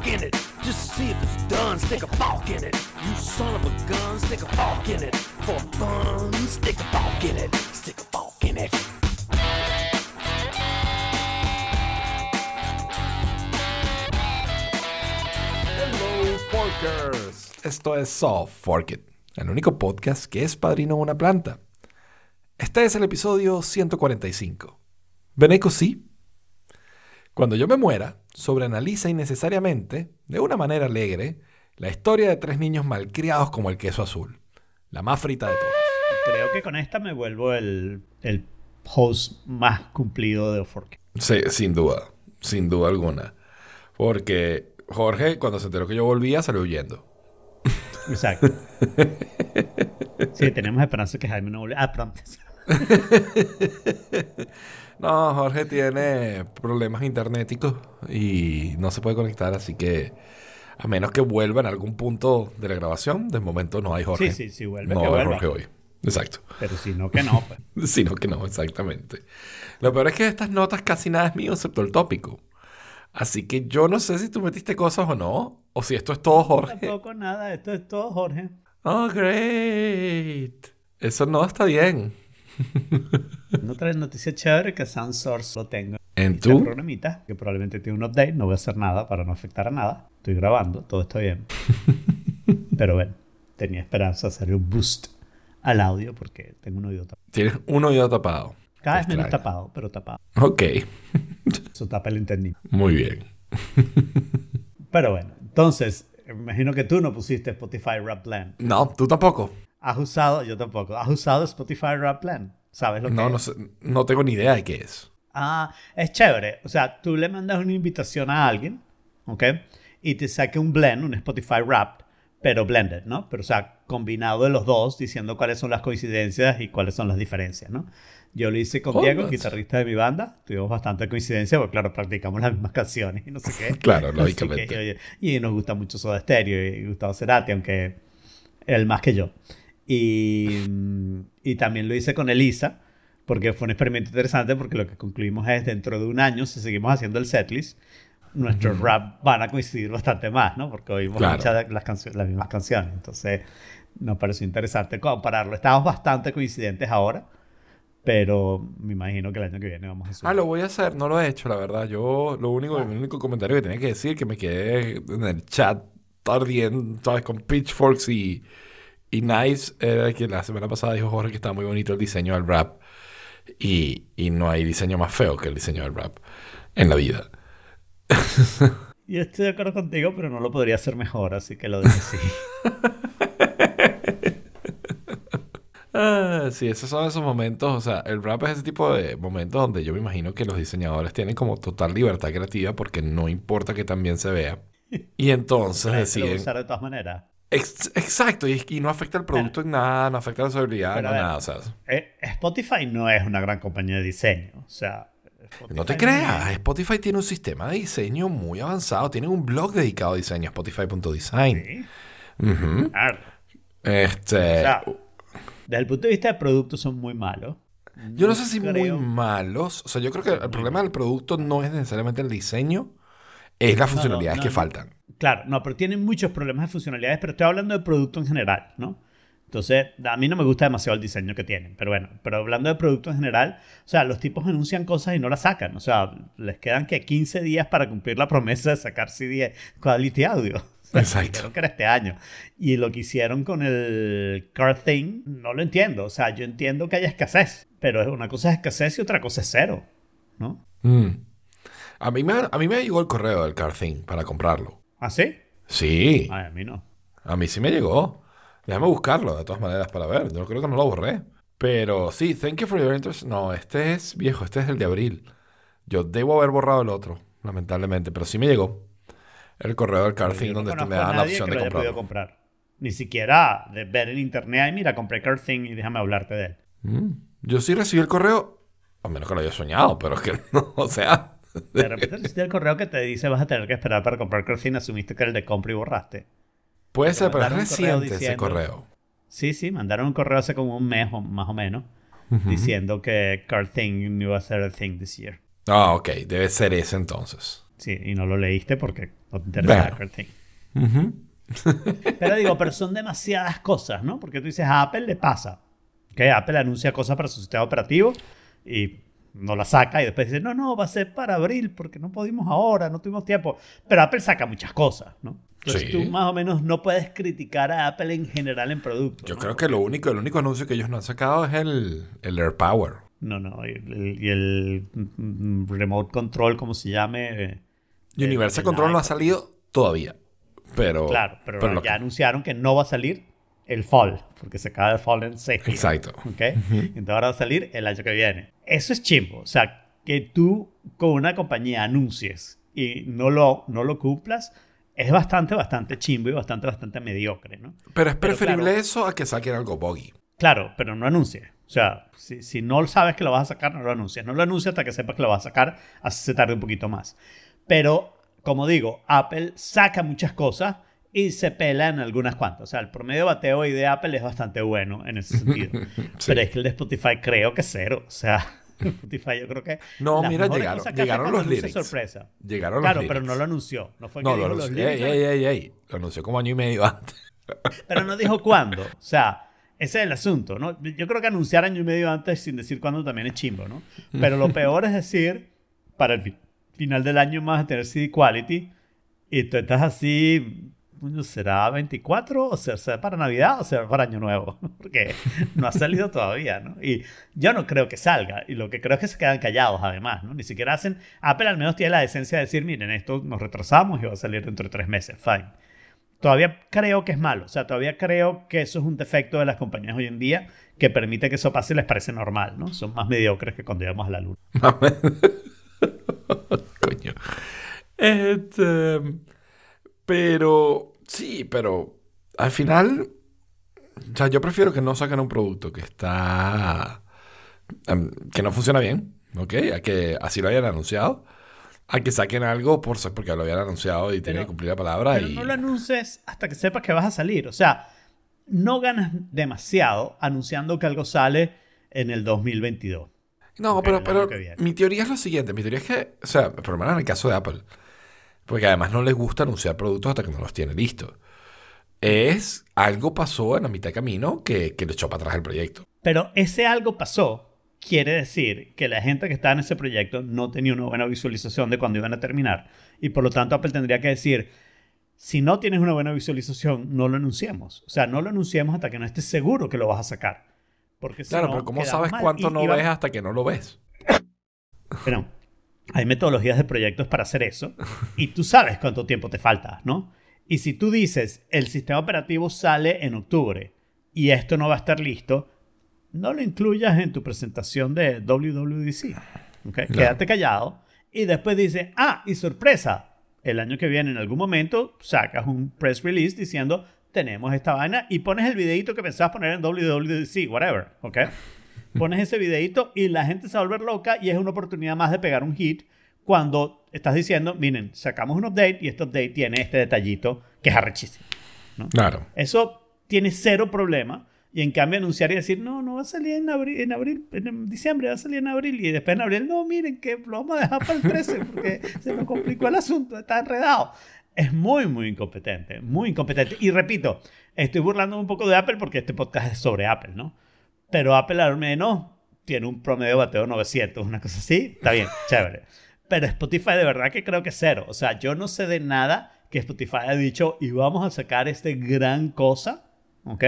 walk in it. Just to see if it's done, stick a fork in it. You son of a gun, stick a fork in it. For fun, stick a fork in it. Stick a fork in it. Hello, Forkers. Esto es Soft Fork It, el único podcast que es padrino de una planta. Este es el episodio 145. Beneco sí. Cuando yo me muera, sobreanaliza innecesariamente, de una manera alegre, la historia de tres niños malcriados como el queso azul. La más frita de todas. Creo que con esta me vuelvo el, el host más cumplido de Fork. Sí, sin duda. Sin duda alguna. Porque Jorge, cuando se enteró que yo volvía, salió huyendo. Exacto. Sí, tenemos esperanza que Jaime no vuelva. Ah, pronto. No, Jorge tiene problemas internéticos y no se puede conectar, así que a menos que vuelva en algún punto de la grabación, de momento no hay Jorge. Sí, sí, sí, vuelve. No que hay vuelva. Jorge hoy. Exacto. Pero si no, que no. Pues. Sino que no, exactamente. Lo peor es que estas notas casi nada es mío, excepto el tópico. Así que yo no sé si tú metiste cosas o no, o si esto es todo Jorge. Tampoco nada, esto es todo Jorge. Oh, great. Eso no está bien. Otra noticia chévere que SoundSource lo tengo. ¿En Este tú? programita, que probablemente tiene un update, no voy a hacer nada para no afectar a nada. Estoy grabando, todo está bien. Pero bueno, tenía esperanza de hacer un boost al audio porque tengo un oído tapado. Tienes un oído tapado. Cada vez menos tapado, pero tapado. Ok, Eso tapa el entendimiento. muy bien. Pero bueno, entonces, imagino que tú no pusiste Spotify Rap Plan. No, tú tampoco. ¿Has usado, yo tampoco, has usado Spotify Rap Plan? ¿Sabes lo que No, es? no, sé, no tengo ni idea de qué es. Ah, es chévere. O sea, tú le mandas una invitación a alguien, ¿ok? Y te saca un blend, un Spotify Wrapped, pero blended, ¿no? Pero, o sea, combinado de los dos, diciendo cuáles son las coincidencias y cuáles son las diferencias, ¿no? Yo lo hice con Oh, Diego, that's- guitarrista de mi banda. Tuvimos bastante coincidencia, porque, claro, practicamos las mismas canciones y no sé qué. Claro, lógicamente. que, oye, y nos gusta mucho Soda Stereo y Gustavo Cerati, aunque él más que yo. Y, mm, y también lo hice con Elisa, porque fue un experimento interesante, porque lo que concluimos es dentro de un año, si seguimos haciendo el setlist, nuestros rap van a coincidir bastante más, ¿no? Porque oímos Claro. muchas de las, las mismas canciones. Entonces, nos pareció interesante compararlo. Estamos bastante coincidentes ahora, pero me imagino que el año que viene vamos a subir. Ah, lo voy a hacer. No lo he hecho, la verdad. Yo, lo único, el único comentario que tenía que decir, que me quedé en el chat ardiendo, ¿sabes? Con pitchforks y, y knives, era que la semana pasada dijo Jorge que estaba muy bonito el diseño del rap. Y, y no hay diseño más feo que el diseño del rap en la vida. Yo estoy de acuerdo contigo, pero no lo podría hacer mejor, así que lo dejo así. Ah, sí, esos son esos momentos, o sea, el rap es ese tipo de momentos donde yo me imagino que los diseñadores tienen como total libertad creativa porque no importa que también se vea. Y entonces deciden... usar de todas maneras. Ex- exacto, y, es que no afecta el producto en nada, no afecta la usabilidad, Pero no a ver, nada, Eh, Spotify no es una gran compañía de diseño. O sea, no te creas, Spotify tiene un sistema de diseño muy avanzado, tiene un blog dedicado a diseño, spotify.design. Sí, Ujú. claro. Este, O sea, desde el punto de vista de producto son muy malos. yo no sé si muy malos, o sea, yo creo que el problema del producto no es necesariamente el diseño, es las funcionalidades no, que faltan. Claro, no, pero tienen muchos problemas de funcionalidades, pero estoy hablando de producto en general, ¿no? Entonces, a mí no me gusta demasiado el diseño que tienen, pero bueno, pero hablando de producto en general, o sea, los tipos anuncian cosas y no las sacan, o sea, les quedan que 15 días para cumplir la promesa de sacar CD Quality Audio. Exacto. que era este año. Y lo que hicieron con el Car Thing, no lo entiendo. O sea, yo entiendo que haya escasez, pero una cosa es escasez y otra cosa es cero, ¿no? Mm. A, mí me, a mí me llegó el correo del Car Thing para comprarlo. ¿Ah, sí? Sí, Ay, a mí no. a mí sí me llegó. Déjame buscarlo de todas maneras para ver. Yo creo que no lo borré. Pero sí, thank you for your interest. No, este es viejo, este es el de abril. Yo debo haber borrado el otro, lamentablemente, pero sí me llegó. El correo del Car Thing Yo no donde me dan la opción que de lo haya comprar. Ni siquiera de ver en internet, ay, mira, compré Car Thing y déjame hablarte de él. Mm. Yo sí recibí el correo, a menos que lo haya soñado, pero es que no, o sea. De repente recibiste el correo que te dice vas a tener que esperar para comprar Car Thing, asumiste que era el de compra y borraste. Puede ser, pero es reciente ese diciendo- correo. Sí, sí, mandaron un correo hace como un mes o más o menos diciendo que Car Thing no iba a ser el thing this year. Ah, ok, debe ser ese entonces. Sí, y no lo leíste porque No te interesa Bueno. Thing. Pero digo, pero son demasiadas cosas, ¿no? Porque tú dices, a Apple le pasa. Que Apple anuncia cosas para su sistema operativo y no la saca y después dice, no, no, va a ser para abril porque no pudimos ahora, no tuvimos tiempo. Pero Apple saca muchas cosas, ¿no? Entonces Sí. tú más o menos no puedes criticar a Apple en general en productos. Yo ¿no? creo que lo único, el único anuncio que ellos no han sacado es el, el AirPower. No, no, y el, mm, remote control, como se llame. eh, Universal el Control no ha salido todavía. Pero. Claro, pero, ya que- anunciaron que no va a salir el fall, porque se acaba el fall en 6 Exacto. ¿ok? Entonces ahora va a salir el año que viene. Eso es chimbo. O sea, que tú con una compañía anuncies y no lo, no lo cumplas, es bastante, bastante chimbo y bastante, bastante mediocre, ¿no? Pero es Pero preferible claro. eso a que saquen algo buggy. Claro, pero no anuncies. O sea, si, si no sabes que lo vas a sacar, no lo anuncias. No lo anuncias hasta que sepas que lo vas a sacar, así se tarde un poquito más. Pero, como digo, Apple saca muchas cosas y se pela en algunas cuantas. O sea, el promedio de bateo hoy de Apple es bastante bueno en ese sentido. Pero es que el de Spotify creo que cero. O sea, Spotify yo creo que... No, mira, llegaron- llegaron los lyrics. sorpresa. Llegaron Claro, los pero lyrics. no lo anunció. No fue que No, dijo lo los. Ey, lyrics, ey, ey, ey. Lo anunció como año y medio antes. Pero no dijo cuándo. O sea, ese es el asunto, ¿no? Yo creo que anunciar año y medio antes sin decir cuándo también es chimbo, ¿no? Pero lo peor es decir, para el fi- final del año más a tener CD Quality y tú estás así, ¿será 24 o será para Navidad o será para Año Nuevo? Porque no ha salido todavía, ¿no? Y yo no creo que salga. Y lo que creo es que se quedan callados además, ¿no? Ni siquiera hacen... Apple al menos tiene la decencia de decir, miren, esto nos retrasamos y va a salir dentro de tres meses, fine todavía creo que es malo. O sea, todavía creo que eso es un defecto de las compañías hoy en día que permite que eso pase y les parece normal, ¿no? Son más mediocres que cuando íbamos a la luna. Coño. Este, pero, sí, pero al final, o sea, yo prefiero que no saquen un producto que está, em, que no funciona bien, ¿ok? A que así lo hayan anunciado, a que saquen algo por, porque lo habían anunciado y tienen que cumplir la palabra. Pero y, no lo anuncies hasta que sepas que vas a salir. O sea, no ganas demasiado anunciando que algo sale en el 2022. No, pero, pero mi teoría es lo siguiente. Mi teoría es que, o sea, por lo menos en el caso de Apple, porque además no les gusta anunciar productos hasta que no los tiene listos. Es algo pasó en la mitad de camino que, que le echó para atrás el proyecto. Pero ese algo pasó. Quiere decir que la gente que estaba en ese proyecto no tenía una buena visualización de cuando iban a terminar. Y por lo tanto Apple tendría que decir, si no tienes una buena visualización, no lo anunciemos. O sea, no lo anunciemos hasta que no estés seguro que lo vas a sacar. Porque si Claro, no, pero ¿cómo sabes mal. cuánto Y- no y va- ves hasta que no lo ves? Bueno, hay metodologías de proyectos para hacer eso y tú sabes cuánto tiempo te falta, ¿no? Y si tú dices, el sistema operativo sale en octubre y esto no va a estar listo, no lo incluyas en tu presentación de WWDC. ¿ok? Quédate callado y después dices, ah, y sorpresa, el año que viene en algún momento sacas un press release diciendo, tenemos esta vaina y pones el videito que pensabas poner en WWDC, whatever, ¿ok? Pones ese videito y la gente se va a volver loca y es una oportunidad más de pegar un hit cuando estás diciendo, miren, sacamos un update y este update tiene este detallito que es arrechísimo. Claro. Eso tiene cero problema. Y en cambio anunciar y decir, no, no va a salir en abril, en abril, en diciembre va a salir en abril. Y después en abril, no, miren que lo vamos a dejar para el 13 porque se me complicó el asunto, está enredado. Es muy, muy incompetente, muy incompetente. Y repito, estoy burlando un poco de Apple porque este podcast es sobre Apple, ¿no? Pero Apple al menos tiene un promedio de bateo de 900, una cosa así. Está bien, chévere. Pero Spotify de verdad que creo que cero. O sea, yo no sé de nada que Spotify haya dicho y vamos a sacar este gran cosa, ¿ok?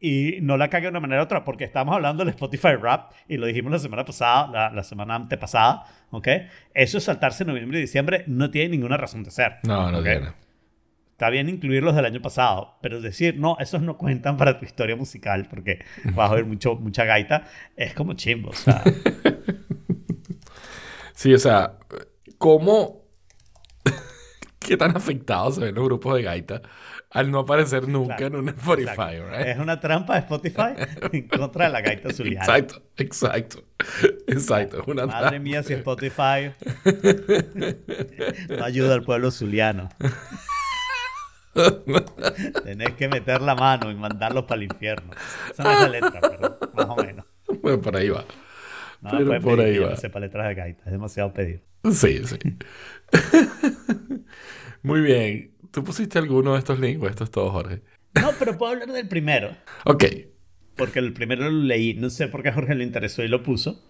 Y no la cague de una manera u otra, porque estamos hablando del Spotify Rap y lo dijimos la semana pasada, la, la semana antepasada, ¿ok? Eso es saltarse noviembre y diciembre, no tiene ninguna razón de ser. No, no ¿ok? tiene. Está bien incluir los del año pasado, pero decir, no, esos no cuentan para tu historia musical porque vas a oír mucho, mucha gaita, es como chimbo, o sea. Sí, o sea, ¿cómo... ¿Qué tan afectados se ven los grupos de gaita al no aparecer nunca Claro, en un Spotify, right? Es una trampa de Spotify en contra de la gaita zuliana. Exacto, exacto. Exacto, es una Madre mía, si Spotify no ayuda al pueblo zuliano. Tenés que meter la mano y mandarlos para el infierno. Esa no es la letra, pero más o menos. Bueno, por ahí va. No Pero por ahí va. no sepa letras de gaita. Es demasiado pedir. Sí, sí. Muy bien. ¿Tú pusiste alguno de estos links o esto es todo, Jorge? No, pero puedo hablar del primero. Ok. Porque el primero lo leí. No sé por qué a Jorge le interesó y lo puso.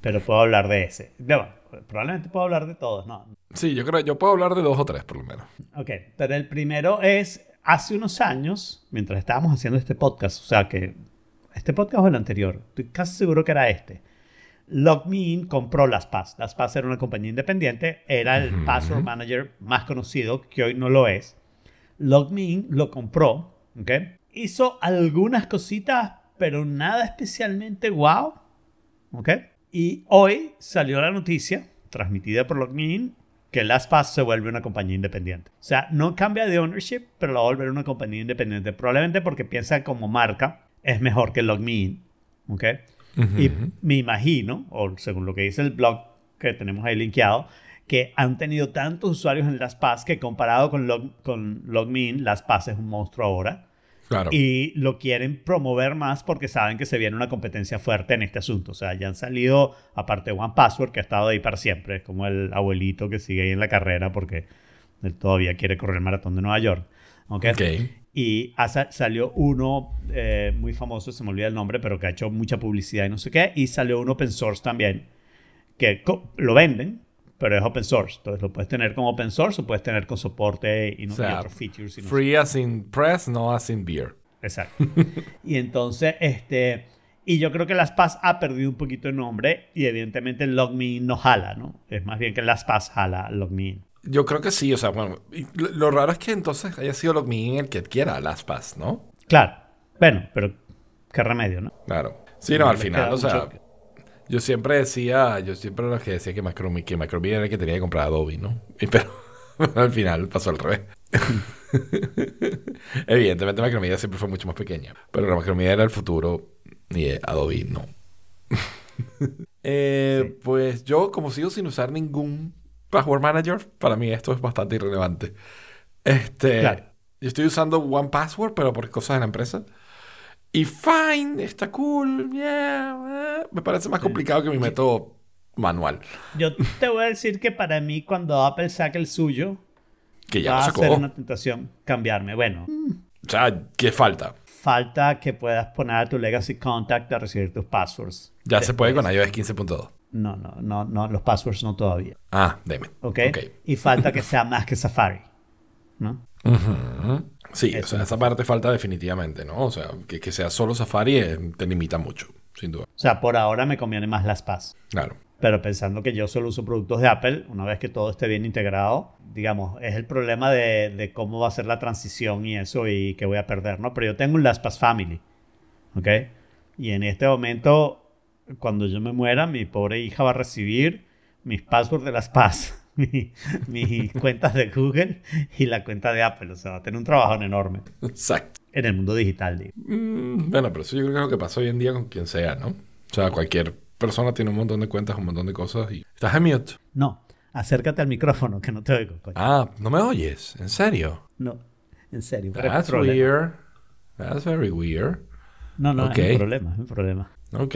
Pero puedo hablar de ese. Bueno, probablemente puedo hablar de todos, ¿no? Sí, yo creo yo puedo hablar de dos o tres por lo menos. Ok, pero el primero es hace unos años, mientras estábamos haciendo este podcast, o sea que este podcast o el anterior, estoy casi seguro que era este. LogMeIn compró LastPass. LastPass era una compañía independiente, era el password manager más conocido, que hoy no lo es. LogMeIn lo compró, ¿ok? Hizo algunas cositas, pero nada especialmente wow, ¿ok? Y hoy salió la noticia, transmitida por LogMeIn, que LastPass se vuelve una compañía independiente. O sea, no cambia de ownership, pero la va a volver una compañía independiente. Probablemente porque piensa como marca es mejor que LogMeIn, ¿ok? Y me imagino, o según lo que dice el blog que tenemos ahí linkeado, que han tenido tantos usuarios en LastPass que comparado con, Log, con LogMeIn, LastPass es un monstruo ahora. Claro. Y lo quieren promover más porque saben que se viene una competencia fuerte en este asunto. O sea, ya han salido, aparte de OnePassword, que ha estado ahí para siempre. Es como el abuelito que sigue ahí en la carrera porque él todavía quiere correr el maratón de Nueva York. ¿Ok? Ok. Y salió uno eh, muy famoso, se me olvida el nombre, pero que ha hecho mucha publicidad y no sé qué. Y salió un open source también, que lo venden, pero es open source. Entonces lo puedes tener como open source o puedes tener con soporte y, no, O sea, otros features. y no Free as in press, no as in beer. Exacto. y entonces, este. Y yo creo que LastPass ha perdido un poquito de nombre y evidentemente LogMeIn no jala, ¿no? Es más bien que LastPass jala LogMeIn. Yo creo que sí, o sea, bueno, lo, lo raro es que entonces haya sido LogMeIn el que adquiera LastPass, ¿no? Claro. Bueno, pero qué remedio, ¿no? Claro. Sí, no, al final, o sea, mucho- yo siempre decía, yo siempre era que decía que Macromedia, que Macromedia era el que tenía que comprar Adobe, ¿no? Y pero al final pasó al revés. Evidentemente Macromedia siempre fue mucho más pequeña, pero la Macromedia era el futuro y Adobe no. Eh, Pues yo, como sigo sin usar ningún password manager, para mí esto es bastante irrelevante. Este, Claro. yo estoy usando One Password, pero por cosas de la empresa. Y fine, está cool, yeah, eh, me parece más complicado que mi método manual, Yo te voy a decir que para mí, cuando Apple saque el suyo, que ya va lo a ser una tentación cambiarme. Bueno, O sea, ¿qué falta? falta que puedas poner a tu Legacy Contact a recibir tus passwords. Ya se puede con iOS 15.2. No, no, no, no, los passwords no todavía. Ah, deme. ¿Ok? Ok. Y falta que sea más que Safari. ¿No? Sí, o sea, esa parte falta definitivamente, ¿no? O sea, que, que sea solo Safari eh, te limita mucho, sin duda. O sea, por ahora me conviene más LastPass. Claro. Pero pensando que yo solo uso productos de Apple, una vez que todo esté bien integrado, digamos, es el problema de, de cómo va a ser la transición y eso y que voy a perder, ¿no? Pero yo tengo un LastPass Family, ¿ok? Y en este momento, cuando yo me muera, mi pobre hija va a recibir mis passwords de LastPass, mi- mis cuentas de Google y la cuenta de Apple. O sea, va a tener un trabajo enorme Exacto. en el mundo digital, digo. Mm, bueno, pero eso yo creo que es lo que pasa hoy en día con quien sea, ¿no? O sea, cualquier persona tiene un montón de cuentas, un montón de cosas y... ¿Estás en mute? No, acércate al micrófono, que no te oigo, coño. Ah, ¿no me oyes? ¿En serio? No, en serio. That's weird. That's very weird. No, no, Ok. es un problema, es un problema. Ok.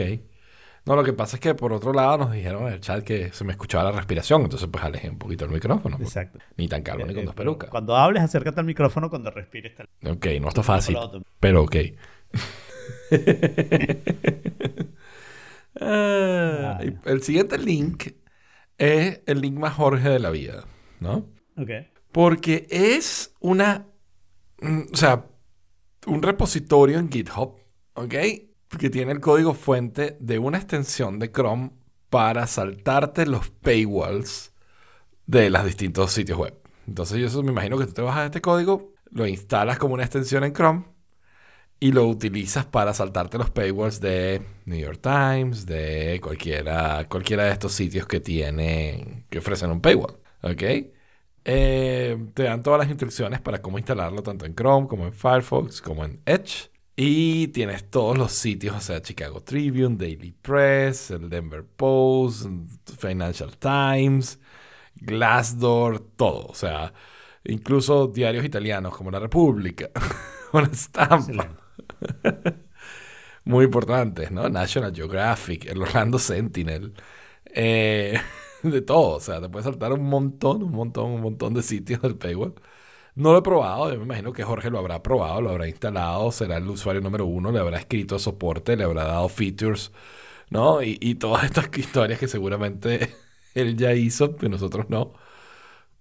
No, lo que pasa es que por otro lado nos dijeron en el chat que se me escuchaba la respiración, entonces pues alejé un poquito el micrófono. pues. Exacto. Ni tan calvo ni con Eh, dos pero pelucas. Cuando hables, acércate al micrófono. Cuando respires, te... Ok, no está fácil, pero ok. Ah, y el siguiente link es el link más Jorge de la vida, ¿no? Ok. Porque es una, mm, o sea, un repositorio en GitHub, ¿ok? Que tiene el código fuente de una extensión de Chrome para saltarte los paywalls de los distintos sitios web. Entonces yo eso me imagino que tú te bajas este código, lo instalas como una extensión en Chrome y lo utilizas para saltarte los paywalls de New York Times, de cualquiera, cualquiera de estos sitios que tienen, que ofrecen un paywall, ¿ok? Eh, te dan todas las instrucciones para cómo instalarlo tanto en Chrome como en Firefox como en Edge. Y tienes todos los sitios, o sea, Chicago Tribune, Daily Press, el Denver Post, Financial Times, Glassdoor, todo. O sea, incluso diarios italianos como La República, una estampa. Muy importantes, ¿no? National Geographic, el Orlando Sentinel. Eh, de todo. O sea, te puede saltar un montón, un montón, un montón de sitios del paywall. No lo he probado, yo me imagino que Jorge lo habrá probado, lo habrá instalado, será el usuario número uno, le habrá escrito soporte, le habrá dado features, ¿no? Y, y todas estas historias que seguramente él ya hizo, que nosotros no.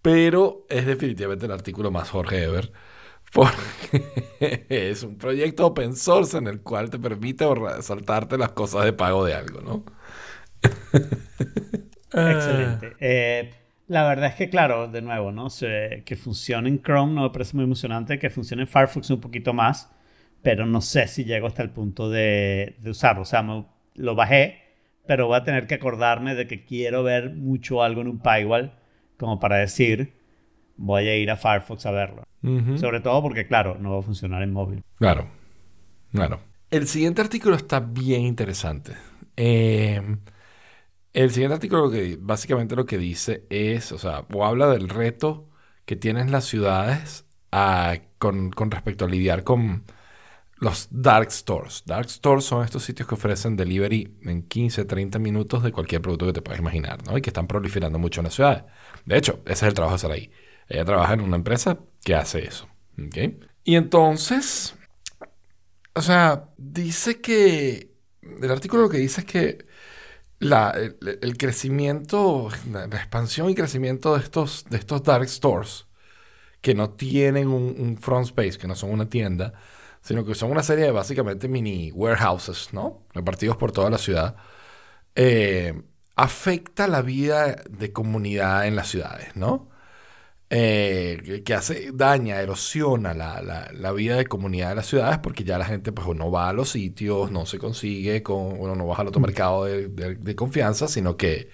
Pero es definitivamente el artículo más Jorge ever. Porque es un proyecto open source en el cual te permite saltarte las cosas de pago de algo, ¿no? Excelente. Eh, la verdad es que, claro, de nuevo, ¿no? que funcione en Chrome no me parece muy emocionante, que funcione en Firefox un poquito más, pero no sé si llego hasta el punto de, usarlo. O sea, lo bajé, pero voy a tener que acordarme de que quiero ver mucho algo en un paywall como para decir, voy a ir a Firefox a verlo. Sobre todo porque, claro, no va a funcionar en móvil. Claro, claro. El siguiente artículo está bien interesante. Eh, el siguiente artículo básicamente lo que dice es, o sea, o habla del reto que tienen las ciudades con, con, respecto a lidiar con los dark stores. Dark stores son estos sitios que ofrecen delivery en 15, 30 minutos de cualquier producto que te puedas imaginar, ¿no? Y que están proliferando mucho en las ciudades. De hecho, ese es el trabajo de Saraí. Ella trabaja en una empresa que hace eso. ¿okay? Y entonces, o sea, dice que, el artículo lo que dice es que la, el, crecimiento, la, expansión y crecimiento de estos, de estos dark stores, que no tienen un, front space, que no son una tienda, sino que son una serie de básicamente mini warehouses, ¿no? Repartidos por toda la ciudad, eh, afecta la vida de comunidad en las ciudades, ¿no? Eh, que hace, daña, erosiona la, la, vida de comunidad de las ciudades porque ya la gente pues no va a los sitios, no se consigue, con, bueno, no va al otro mercado de, de, confianza, sino que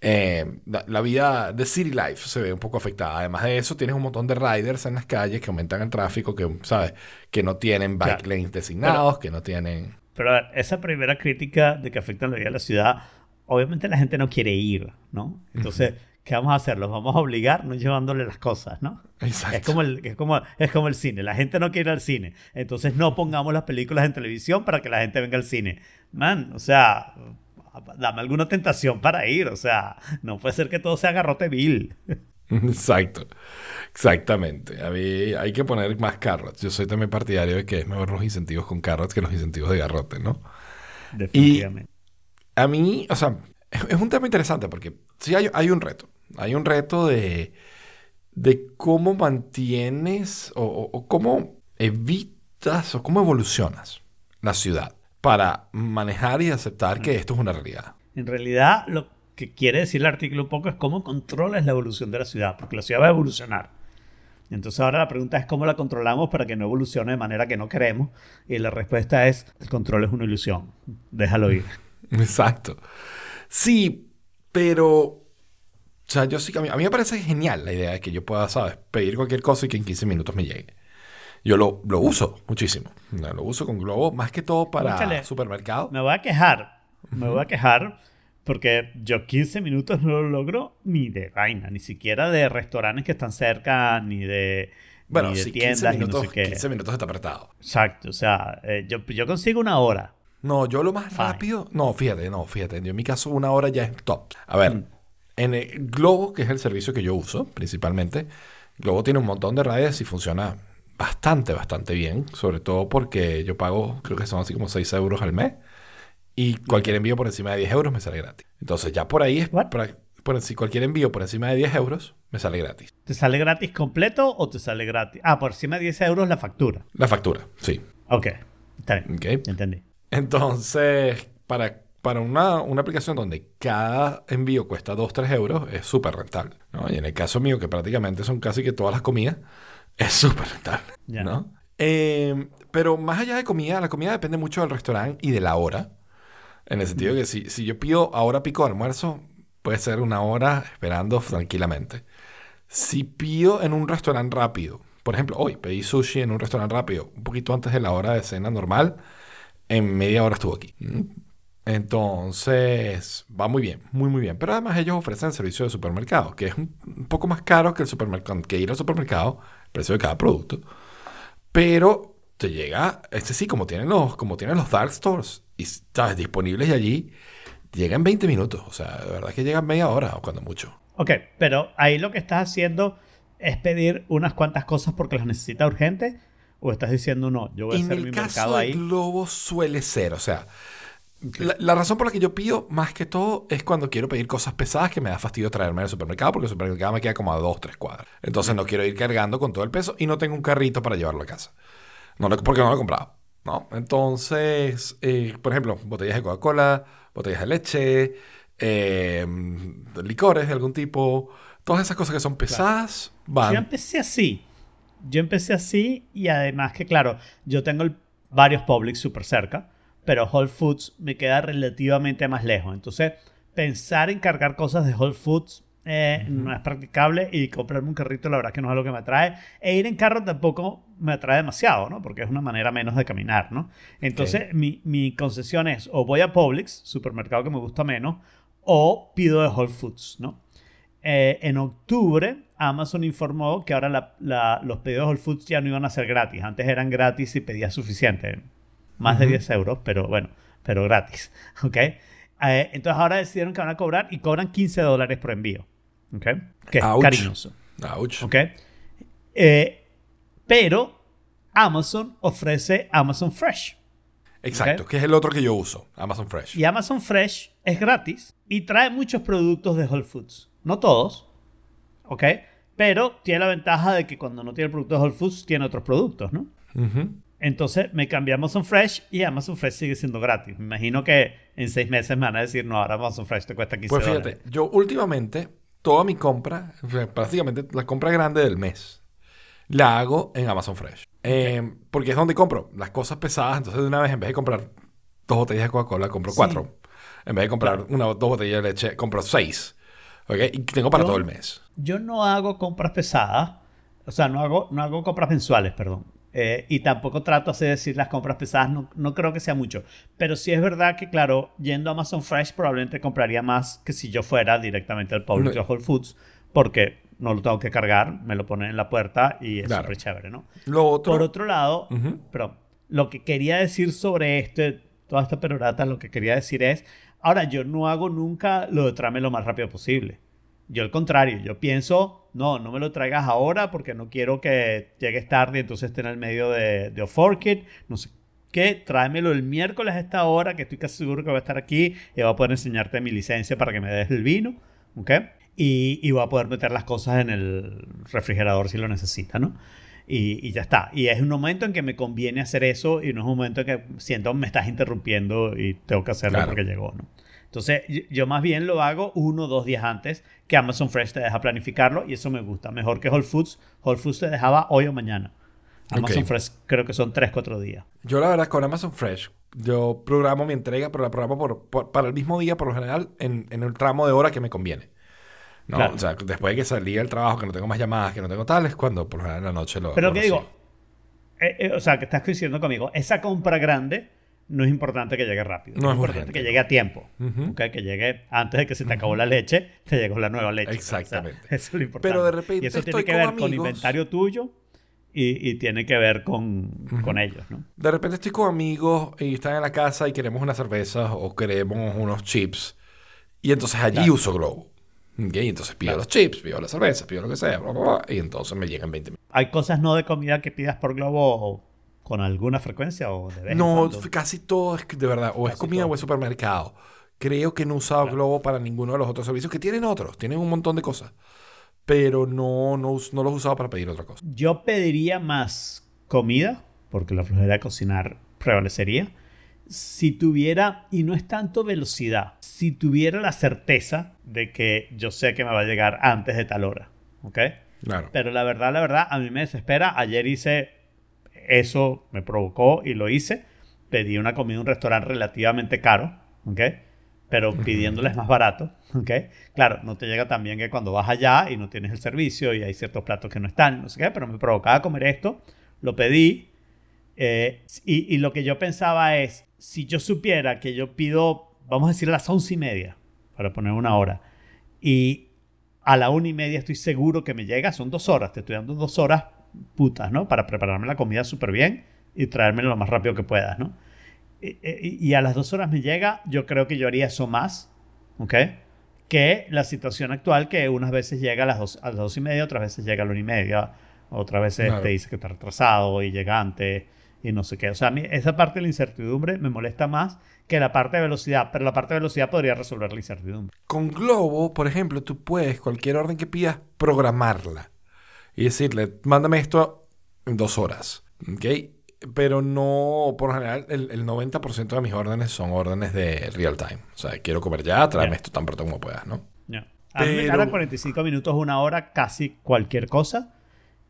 eh, la, vida de city life se ve un poco afectada. Además de eso, tienes un montón de riders en las calles que aumentan el tráfico, que, ¿sabes? Que no tienen bike lanes designados, que no tienen... Pero a ver, esa primera crítica de que afectan la vida de la ciudad, obviamente la gente no quiere ir, ¿no? Entonces... ¿qué vamos a hacer? Los vamos a obligar no llevándole las cosas, ¿no? Exacto. Es como, el, es, como, es como el cine. La gente no quiere ir al cine. Entonces no pongamos las películas en televisión para que la gente venga al cine. Man, o sea, dame alguna tentación para ir. O sea, no puede ser que todo sea garrote vil. Exacto. Exactamente. A mí hay que poner más carrots. Yo soy también partidario de que es mejor los incentivos con carrots que los incentivos de garrote, ¿no? Definitivamente. Y a mí, o sea, es un tema interesante porque sí hay, hay un reto. Hay un reto de, de cómo mantienes o, cómo evitas o cómo evolucionas la ciudad para manejar y aceptar que esto es una realidad. En realidad, lo que quiere decir el artículo un poco es cómo controlas la evolución de la ciudad, porque la ciudad va a evolucionar. Entonces ahora la pregunta es cómo la controlamos para que no evolucione de manera que no queremos. Y la respuesta es, el control es una ilusión. Déjalo ir. Exacto. Sí, pero o sea, yo sí que a mí, me parece genial la idea de que yo pueda, ¿sabes? Pedir cualquier cosa y que en 15 minutos me llegue. Yo lo, lo uso muchísimo. Lo uso con Globo, más que todo para supermercado. Me voy a quejar. Me voy a quejar porque yo 15 minutos no lo logro ni de vaina, ni siquiera de restaurantes que están cerca, ni de, bueno, ni de tiendas, 15 minutos, no sé qué. 15 minutos está apretado. Exacto, o sea, eh, yo, yo consigo una hora. No, yo lo más rápido. No, fíjate, no, fíjate. Yo en mi caso, una hora ya es top. A ver, mm. En el Globo, que es el servicio que yo uso principalmente, Globo tiene un montón de redes y funciona bastante, bastante bien. Sobre todo porque yo pago, creo que son así como 6 euros al mes. Y cualquier envío por encima de 10 euros me sale gratis. Entonces ya por ahí es... por, si cualquier envío por encima de 10 euros me sale gratis. ¿Te sale gratis completo o te sale gratis? Ah, por encima de 10 euros la factura. La factura, sí. Ok, está bien. Okay. Entendí. Entonces, para para una, una, aplicación donde cada envío cuesta 2, 3 euros, es súper rentable. ¿no? Y en el caso mío, que prácticamente son casi que todas las comidas, es súper rentable. ¿no? Em, pero más allá de comida, la comida depende mucho del restaurante y de la hora. En el sentido que si, si yo pido ahora pico de almuerzo, puede ser una hora esperando tranquilamente. Si pido en un restaurante rápido, por ejemplo, hoy pedí sushi en un restaurante rápido, un poquito antes de la hora de cena normal, en media hora estuvo aquí. Entonces, va muy bien, muy, muy bien. Pero además ellos ofrecen el servicio de supermercado, que es un, poco más caro que, el supermercado, que ir al supermercado, el precio de cada producto. Pero te llega, este sí, como tienen los, como tienen los dark stores y estás disponibles allí, llega en 20 minutos. O sea, de verdad que llega en media hora o cuando mucho. Ok, pero ahí lo que estás haciendo es pedir unas cuantas cosas porque las necesitas urgente o estás diciendo no, yo voy a en hacer el mi caso mercado del ahí. globo suele ser, o sea, la, la razón por la que yo pido más que todo es cuando quiero pedir cosas pesadas que me da fastidio traerme al supermercado porque el supermercado me queda como a dos, tres cuadras. Entonces no quiero ir cargando con todo el peso y no tengo un carrito para llevarlo a casa. No, lo- porque no lo he comprado. ¿no? Entonces, eh, por ejemplo, botellas de Coca-Cola, botellas de leche, eh, licores de algún tipo, todas esas cosas que son pesadas Yo van. empecé así. Yo empecé así y además que, claro, yo tengo el- varios Publix súper cerca, pero Whole Foods me queda relativamente más lejos. Entonces, pensar en cargar cosas de Whole Foods eh, no es practicable y comprarme un carrito la verdad que no es lo que me atrae. E ir en carro tampoco me atrae demasiado, ¿no? Porque es una manera menos de caminar, ¿no? Entonces, mi, mi concesión es o voy a Publix, supermercado que me gusta menos, o pido de Whole Foods, ¿no? Eh, en octubre, Amazon informó que ahora la- la- los pedidos de Whole Foods ya no iban a ser gratis. Antes eran gratis y pedías suficiente. Más de 10 euros, pero bueno, pero gratis. ¿Ok? Eh, entonces ahora decidieron que van a cobrar y cobran 15 dólares por envío. ¿Ok? Que es Ouch. cariñoso. Ouch. ¿Ok? Eh, pero Amazon ofrece Amazon Fresh. Exacto, que es el otro que yo uso, Amazon Fresh. Y Amazon Fresh es gratis y trae muchos productos de Whole Foods. No todos, ¿ok? Pero tiene la ventaja de que cuando no tiene productos de Whole Foods, tiene otros productos, ¿no? Ujú. Entonces me cambié a Amazon Fresh y Amazon Fresh sigue siendo gratis. Me imagino que en seis meses me van a decir, no, ahora Amazon Fresh te cuesta 15 Pues fíjate, dólares. yo últimamente toda mi compra, prácticamente la compra grande del mes, la hago en Amazon Fresh. Eh, porque es donde compro las cosas pesadas. Entonces, de una vez, en vez de comprar dos botellas de Coca-Cola, compro Sí. cuatro. En vez de comprar Claro. una dos botellas de leche, compro seis. ¿Ok? Y tengo para Yo- todo el mes. Yo no hago compras pesadas, o sea, no hago, no hago compras mensuales, perdón. Eh, y tampoco trato de decir las compras pesadas, no, no creo que sea mucho. Pero sí es verdad que, claro, yendo a Amazon Fresh probablemente compraría más que si yo fuera directamente al Publix No. o Whole Foods, porque no lo tengo que cargar, me lo ponen en la puerta y es Claro. súper chévere, ¿no? Lo otro. Por otro lado, pero lo que quería decir sobre este, toda esta perorata, lo que quería decir es, ahora yo no hago nunca lo de tráeme lo más rápido posible. Yo al contrario, yo pienso, no, no me lo traigas ahora porque no quiero que llegues tarde y entonces esté en el medio de, de Orchid, no sé qué, tráemelo el miércoles a esta hora que estoy casi seguro que voy a estar aquí y voy a poder enseñarte mi licencia para que me des el vino, ¿ok? Y, y voy a poder meter las cosas en el refrigerador si lo necesita, ¿no? Y, y ya está. Y es un momento en que me conviene hacer eso y no es un momento en que siento me estás interrumpiendo y tengo que hacerlo Claro. porque llegó, ¿no? Entonces, yo- más bien lo hago uno o dos días antes que Amazon Fresh te deja planificarlo y eso me gusta. Mejor que Whole Foods. Whole Foods te dejaba hoy o mañana. Amazon Ok. Fresh creo que son tres, cuatro días. Yo, la verdad, con Amazon Fresh, yo programo mi entrega, pero la programo por, por- para el mismo día, por lo general, en, en el tramo de hora que me conviene. ¿no? Claro. O sea, después de que salí del trabajo, que no tengo más llamadas, que no tengo tales, cuando por lo general en la noche lo. Pero lo que recibo. digo, eh, eh, o sea, que estás coincidiendo conmigo, esa compra grande no es importante que llegue rápido. No es importante urgente, que llegue a tiempo. Ujú. ¿ok? Que llegue antes de que se te acabó la leche, te llegó la nueva leche. Exactamente. O sea, eso es lo importante. Pero de repente y eso tiene estoy que con ver con amigos. inventario tuyo y, y tiene que ver con, con ellos, ¿no? De repente estoy con amigos y están en la casa y queremos unas cervezas o queremos unos chips. Y entonces allí Claro. uso Globo. ¿ok? Y entonces pido Claro. los chips, pido las cervezas, pido lo que sea, bla, bla, bla, y entonces me llegan 20 minutos. ¿Hay cosas no de comida que pidas por globo con alguna frecuencia o de vez en No, cuando? casi todo es de verdad, o es Casi comida todo. o es supermercado. Creo que no he usado Claro. Globo para ninguno de los otros servicios, que tienen otros, tienen un montón de cosas. Pero no, no, no los he usado para pedir otra cosa. Yo pediría más comida, porque la flojera de cocinar prevalecería. Si tuviera, y no es tanto velocidad, si tuviera la certeza de que yo sé que me va a llegar antes de tal hora. ¿Ok? Claro. Pero la verdad, la verdad, a mí me desespera. Ayer hice eso, me provocó y lo hice. Pedí una comida en un restaurante relativamente caro, ¿ok? Pero pidiéndoles más barato, ¿ok? Claro, no te llega tan bien que cuando vas allá y no tienes el servicio y hay ciertos platos que no están, no sé qué, pero me provocaba comer esto, lo pedí. eh, y, y lo que yo pensaba es, si yo supiera que yo pido, vamos a decir a las once y media, para poner una hora, y a la una y media estoy seguro que me llega, son dos horas, te estoy dando dos horas putas, ¿no? Para prepararme la comida súper bien y traérmela lo más rápido que puedas, ¿no? y, y a las dos horas me llega, yo creo que yo haría eso más, ¿ok? Que la situación actual, que unas veces llega a las dos, a las dos y media, otras veces llega a la una y media, otras veces Claro. te dice que está retrasado y llega antes y no sé qué. O sea, a mí esa parte de la incertidumbre me molesta más que la parte de velocidad, pero la parte de velocidad podría resolver la incertidumbre. Con Globo, por ejemplo, tú puedes, cualquier orden que pidas, programarla. Y decirle, mándame esto en dos horas. ¿Ok? Pero no, por general, el, el 90% de mis órdenes son órdenes de real time. O sea, quiero comer ya, tráeme Ya. esto tan pronto como puedas, ¿no? Ya. A mí me tarda 45 minutos, una hora, casi cualquier cosa.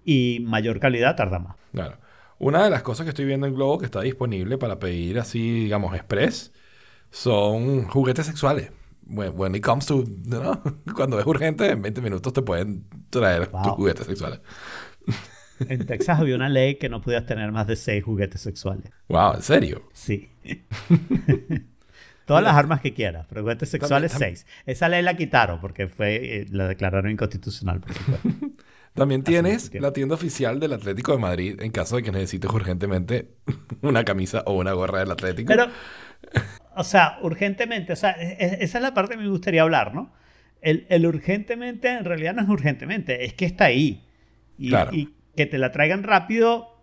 Y mayor calidad tarda más. Claro. Una de las cosas que estoy viendo en Globo que está disponible para pedir así, digamos, express, son juguetes sexuales. When, when it comes to, ¿no? Cuando es urgente, en 20 minutos te pueden traer tus juguetes sexuales. En Texas había una ley que no podías tener más de 6 juguetes sexuales. Wow, ¿en serio? Sí. Todas las armas que quieras, pero juguetes sexuales también- 6. Esa ley la quitaron porque fue, eh, la declararon inconstitucional, por supuesto. También tienes la tienda oficial del Atlético de Madrid en caso de que necesites urgentemente una camisa o una gorra del Atlético. Pero, o sea, urgentemente, o sea, e- e- esa es la parte que me gustaría hablar, ¿no? El, el urgentemente en realidad no es urgentemente, es que está ahí. Y, Claro. y que te la traigan rápido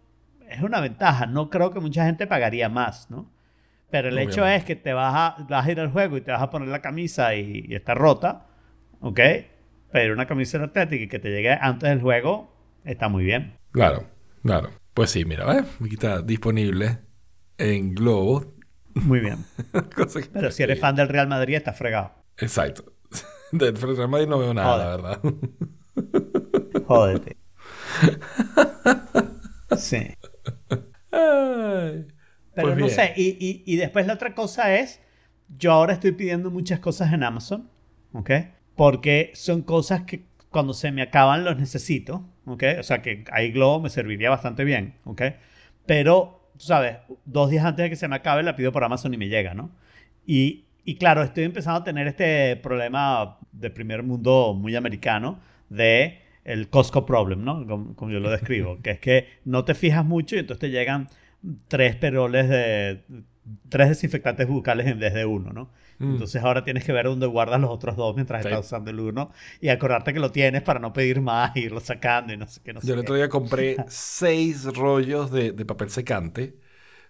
es una ventaja. No creo que mucha gente pagaría más, ¿no? Pero el hecho es que te vas a, vas a ir al juego y te vas a poner la camisa y, y está rota, ¿ok? Pero una camisa del Atlético y que te llegue antes del juego está muy bien. Claro, claro. Pues sí, mira, ¿ves? Aquí está disponible en Globo. Muy bien. Que- Pero si eres fan del Real Madrid, está fregado. Exacto. Del Real Madrid no veo nada, la verdad. Jódete. Sí. Ay. Pero Pues no bien. sé, y, y- y después la otra cosa es, yo ahora estoy pidiendo muchas cosas en Amazon, ¿ok? Porque son cosas que cuando se me acaban los necesito, ¿ok? O sea que ahí Globo me serviría bastante bien, ¿ok? Pero, tú sabes, dos días antes de que se me acabe la pido por Amazon y me llega, ¿no? Y, y claro, estoy empezando a tener este problema de primer mundo muy americano de el Costco problem, ¿no? Como, como yo lo describo, que es que no te fijas mucho y entonces te llegan tres peroles de tres desinfectantes bucales en vez de uno, ¿no? Mm. Entonces ahora tienes que ver dónde guardas los otros dos mientras Sí. estás usando el uno y acordarte que lo tienes para no pedir más y irlo sacando y no sé qué, no sé Yo el otro día compré seis rollos de, de papel secante,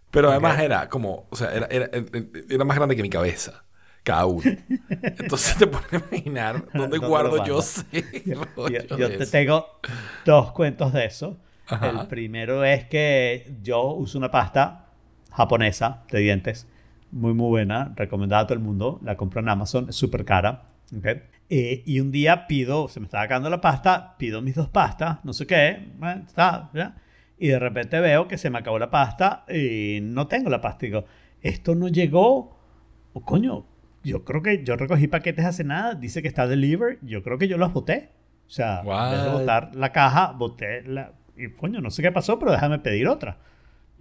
pero además era como, o sea, era, era, era más grande que mi cabeza, cada uno. Entonces te pones a imaginar dónde ¿Dónde lo guardo yo seis Yo, rollos yo te tengo dos cuentos de eso. Ajá. El primero es que yo uso una pasta japonesa de dientes, muy muy buena, recomendada a todo el mundo, la compro en Amazon, es súper cara. ¿ok? Eh, y un día pido, se me estaba acabando la pasta, pido mis dos pastas, no sé qué, bueno, está, ¿ya? y de repente veo que se me acabó la pasta y no tengo la pasta. Digo, esto no llegó, o coño, yo creo que yo recogí paquetes hace nada, dice que está delivered, yo creo que yo los boté. O sea, en vez de botar la caja, boté la... Y coño, no sé qué pasó, pero déjame pedir otra.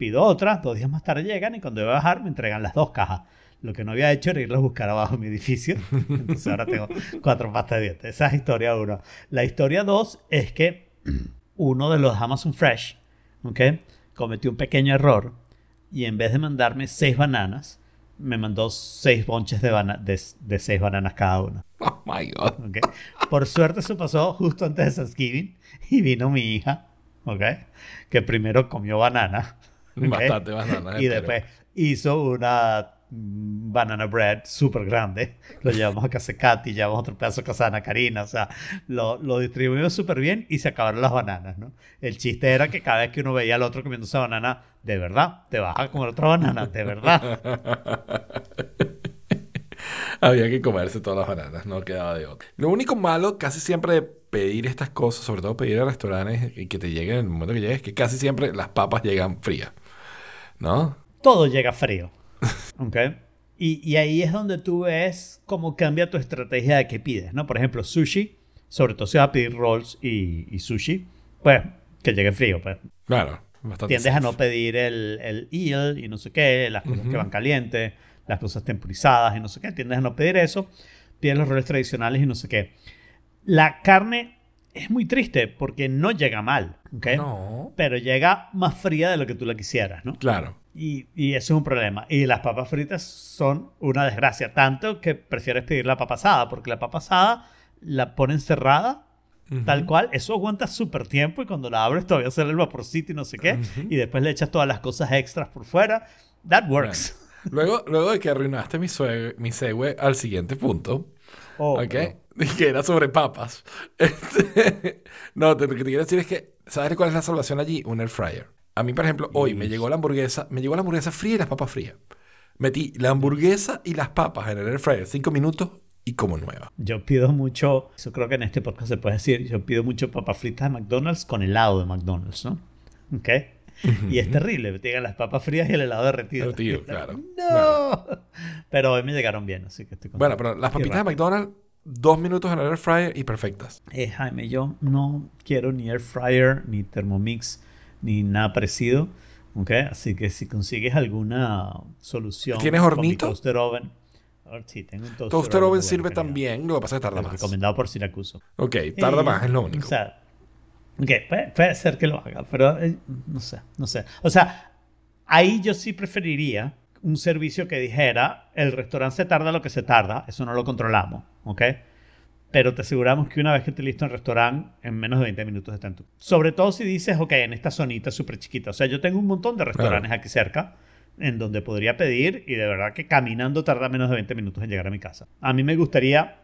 Pido otra, dos días más tarde llegan y cuando voy a bajar me entregan las dos cajas. Lo que no había hecho era irlas a buscar abajo en mi edificio. Entonces ahora tengo cuatro pastas de dientes. Esa es historia uno. La historia dos es que uno de los Amazon Fresh, ¿ok? Cometió un pequeño error y en vez de mandarme seis bananas, me mandó seis bonches de, bana- de, de seis bananas cada uno. Oh my God. ¿ok? Por suerte eso pasó justo antes de Thanksgiving y vino mi hija, ¿ok? Que primero comió banana. Bastante banana, Y pero- después hizo una banana bread súper grande. Lo llevamos a casa de Katy, llevamos otro pedazo a casa de Ana Karina. O sea, lo, lo distribuimos súper bien y se acabaron las bananas, ¿no? El chiste era que cada vez que uno veía al otro comiendo esa banana, de verdad, te vas a comer otra banana, de verdad. Había que comerse todas las bananas, no quedaba de otra. Lo único malo casi siempre pedir estas cosas, sobre todo pedir a restaurantes y que te lleguen en el momento que llegues, es que casi siempre las papas llegan frías. ¿No? todo llega frío. ¿Ok? Y, y ahí es donde tú ves cómo cambia tu estrategia de qué pides, ¿no? Por ejemplo, sushi, sobre todo si vas a pedir rolls y, y sushi, pues que llegue frío, pues. Claro, bastante. Tiendes a no pedir el, el eel y no sé qué, las cosas que van calientes, las cosas temporizadas y no sé qué. Tiendes a no pedir eso, pides los rolls tradicionales y no sé qué. La carne es muy triste porque no llega mal, ¿ok? No. Pero llega más fría de lo que tú la quisieras, ¿no? Claro. Y, y eso es un problema. Y las papas fritas son una desgracia. Tanto que prefieres pedir la papa asada, porque la papa asada la ponen cerrada, tal cual. Eso aguanta súper tiempo y cuando la abres todavía sale el vaporcito y no sé qué. Y después le echas todas las cosas extras por fuera. That works. Luego, luego de que arruinaste mi, mi segue al siguiente punto, Oh, ¿ok? Que era sobre papas. Este, no, te- lo que te quiero decir es que, ¿sabes cuál es la salvación allí? Un air fryer. A mí, por ejemplo, hoy me llegó la hamburguesa, me llegó la hamburguesa fría y las papas frías. Metí la hamburguesa y las papas en el air fryer, cinco minutos y como nueva. Yo pido mucho, eso creo que en este podcast se puede decir, yo pido mucho papas fritas de McDonald's con helado de McDonald's, ¿no? ¿Ok? Y es terrible, te llegan las papas frías y el helado derretido. Derretido, claro, ¡No! Pero hoy me llegaron bien, así que estoy Bueno, contento. pero las papitas de. McDonald's, dos minutos en el air fryer y perfectas. Eh, Jaime, yo no quiero ni air fryer, ni Thermomix, ni nada parecido. ¿ok? Así que si consigues alguna solución. ¿Tienes con mi hornito? toaster oven. Sí, tengo un toaster, Toaster oven oven sirve también, lo que pasa es que tarda más. Recomendado por Siracuso. Ok, tarda Eh, más, es lo único. O sea, ok, puede, puede ser que lo haga, pero eh, no sé, no sé. O sea, ahí yo sí preferiría un servicio que dijera, el restaurante se tarda lo que se tarda, eso no lo controlamos, ¿ok? Pero te aseguramos que una vez que estés listo el restaurante, en menos de 20 minutos está en tu... Sobre todo si dices, ok, en esta zonita súper chiquita. O sea, yo tengo un montón de restaurantes aquí cerca en donde podría pedir y de verdad que caminando tarda menos de 20 minutos en llegar a mi casa. A mí me gustaría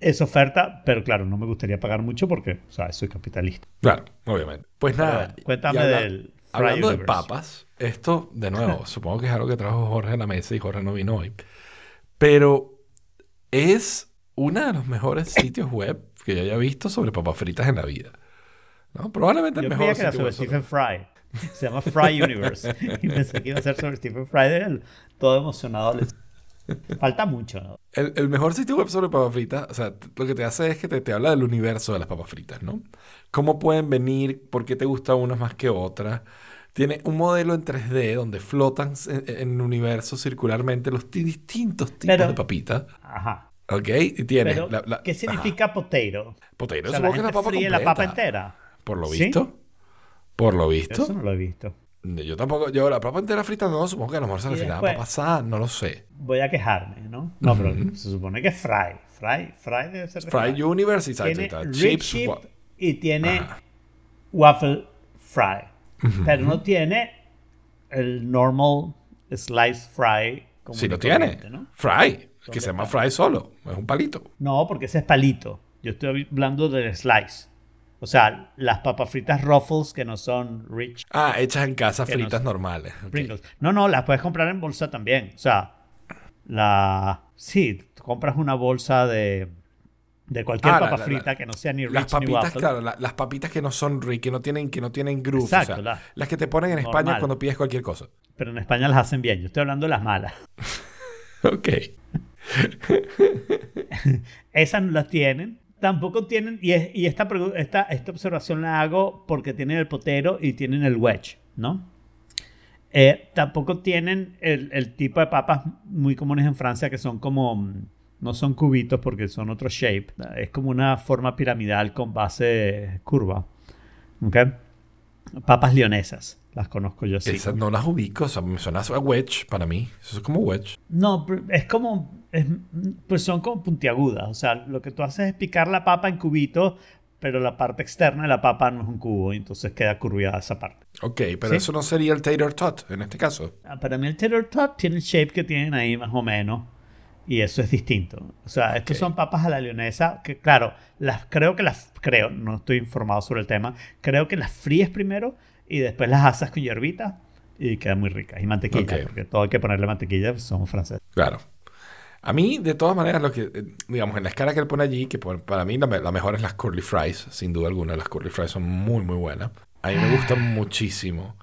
esa oferta, pero claro, no me gustaría pagar mucho porque, o sea, soy capitalista. Claro, obviamente. Pues Pero nada. bueno, cuéntame habla- del Hablando de Universe. papas, esto, de nuevo, supongo que es algo que trajo Jorge a la mesa y Jorge no vino hoy. Pero es uno de los mejores sitios web que yo haya visto sobre papas fritas en la vida. ¿No? Probablemente el Yo mejor creía que era sobre Stephen Fry. Se llama Fry Universe. y pensé que iba a ser sobre Stephen Fry de. Todo emocionado. Falta mucho, ¿no? El, el mejor sitio web sobre papas fritas, o sea, lo que te hace es que te, te habla del universo de las papas fritas, ¿no? Cómo pueden venir, por qué te gusta unas más que otras. Tiene un modelo en 3D donde flotan en, en el universo circularmente los ti- distintos tipos Pero- de papitas. Ajá. ¿Ok? Y tiene. Pero, la- la- ¿qué ajá. significa potato? Potato, O sea, la que papa fríe la papa completa. entera. Por lo ¿Sí? visto. Por lo visto. Eso no lo he visto. Yo tampoco. Yo la papa entera frita no, supongo que a lo mejor se Y refiere a asada, no lo sé. Voy a quejarme, ¿no? No, pero se supone que es Fry. Fry, Fry debe ser de Fry Universe y exacto, Tiene. Rich Chips. Chip y tiene Ajá. Waffle Fry. Pero no tiene el normal Slice Fry. común Sí lo tiene. Fry. Que ¿Dónde se llama fry solo. Es un palito. No, porque ese es palito. Yo estoy hablando del slice. O sea, las papas fritas Ruffles que no son rich Ah, hechas en casa, no fritas normales. No, no, las puedes comprar en bolsa también. O sea, la... Sí, tú compras una bolsa de, de cualquier Ah, papa la- frita la- que no sea ni rich Las ni papitas, waffle. claro, la- las papitas que no son rich, que no tienen, que no tienen groove. Exacto, o sea, las que te ponen en España cuando pides cualquier cosa. Pero en España las hacen bien. Yo estoy hablando de las malas. Ok. Esas no las tienen. Tampoco tienen, y, es- y esta, esta, esta observación la hago porque tienen el potero y tienen el wedge, ¿no? Eh, tampoco tienen el, el tipo de papas muy comunes en Francia que son como, mm, no son cubitos porque son otro shape, es como una forma piramidal con base curva, ¿ok? Papas leonesas, las conozco yo así. Esas no las ubico, o sea, me suena a wedge para mí. Eso es como wedge. No, es como. es- pues son como puntiagudas. O sea, lo que tú haces es picar la papa en cubitos, pero la parte externa de la papa no es un cubo, entonces queda curviada esa parte. Ok, pero ¿Sí? eso no sería el tater tot en este caso. Ah, Para mí, el tater tot tiene el shape que tienen ahí, más o menos. Y eso es distinto. O sea, estos Ok. son papas a la leonesa que, claro, las creo que las. Creo, no estoy informado sobre el tema. Creo que las fríes primero y después las asas con hierbita y quedan muy ricas. Y mantequilla, porque todo hay que ponerle mantequilla, pues somos franceses. Claro. A mí, de todas maneras, lo que, eh, digamos, en la escala que él pone allí, que por- para mí la, la mejor es las curly fries, sin duda alguna. Las curly fries son muy, muy buenas. A mí me gustan muchísimo.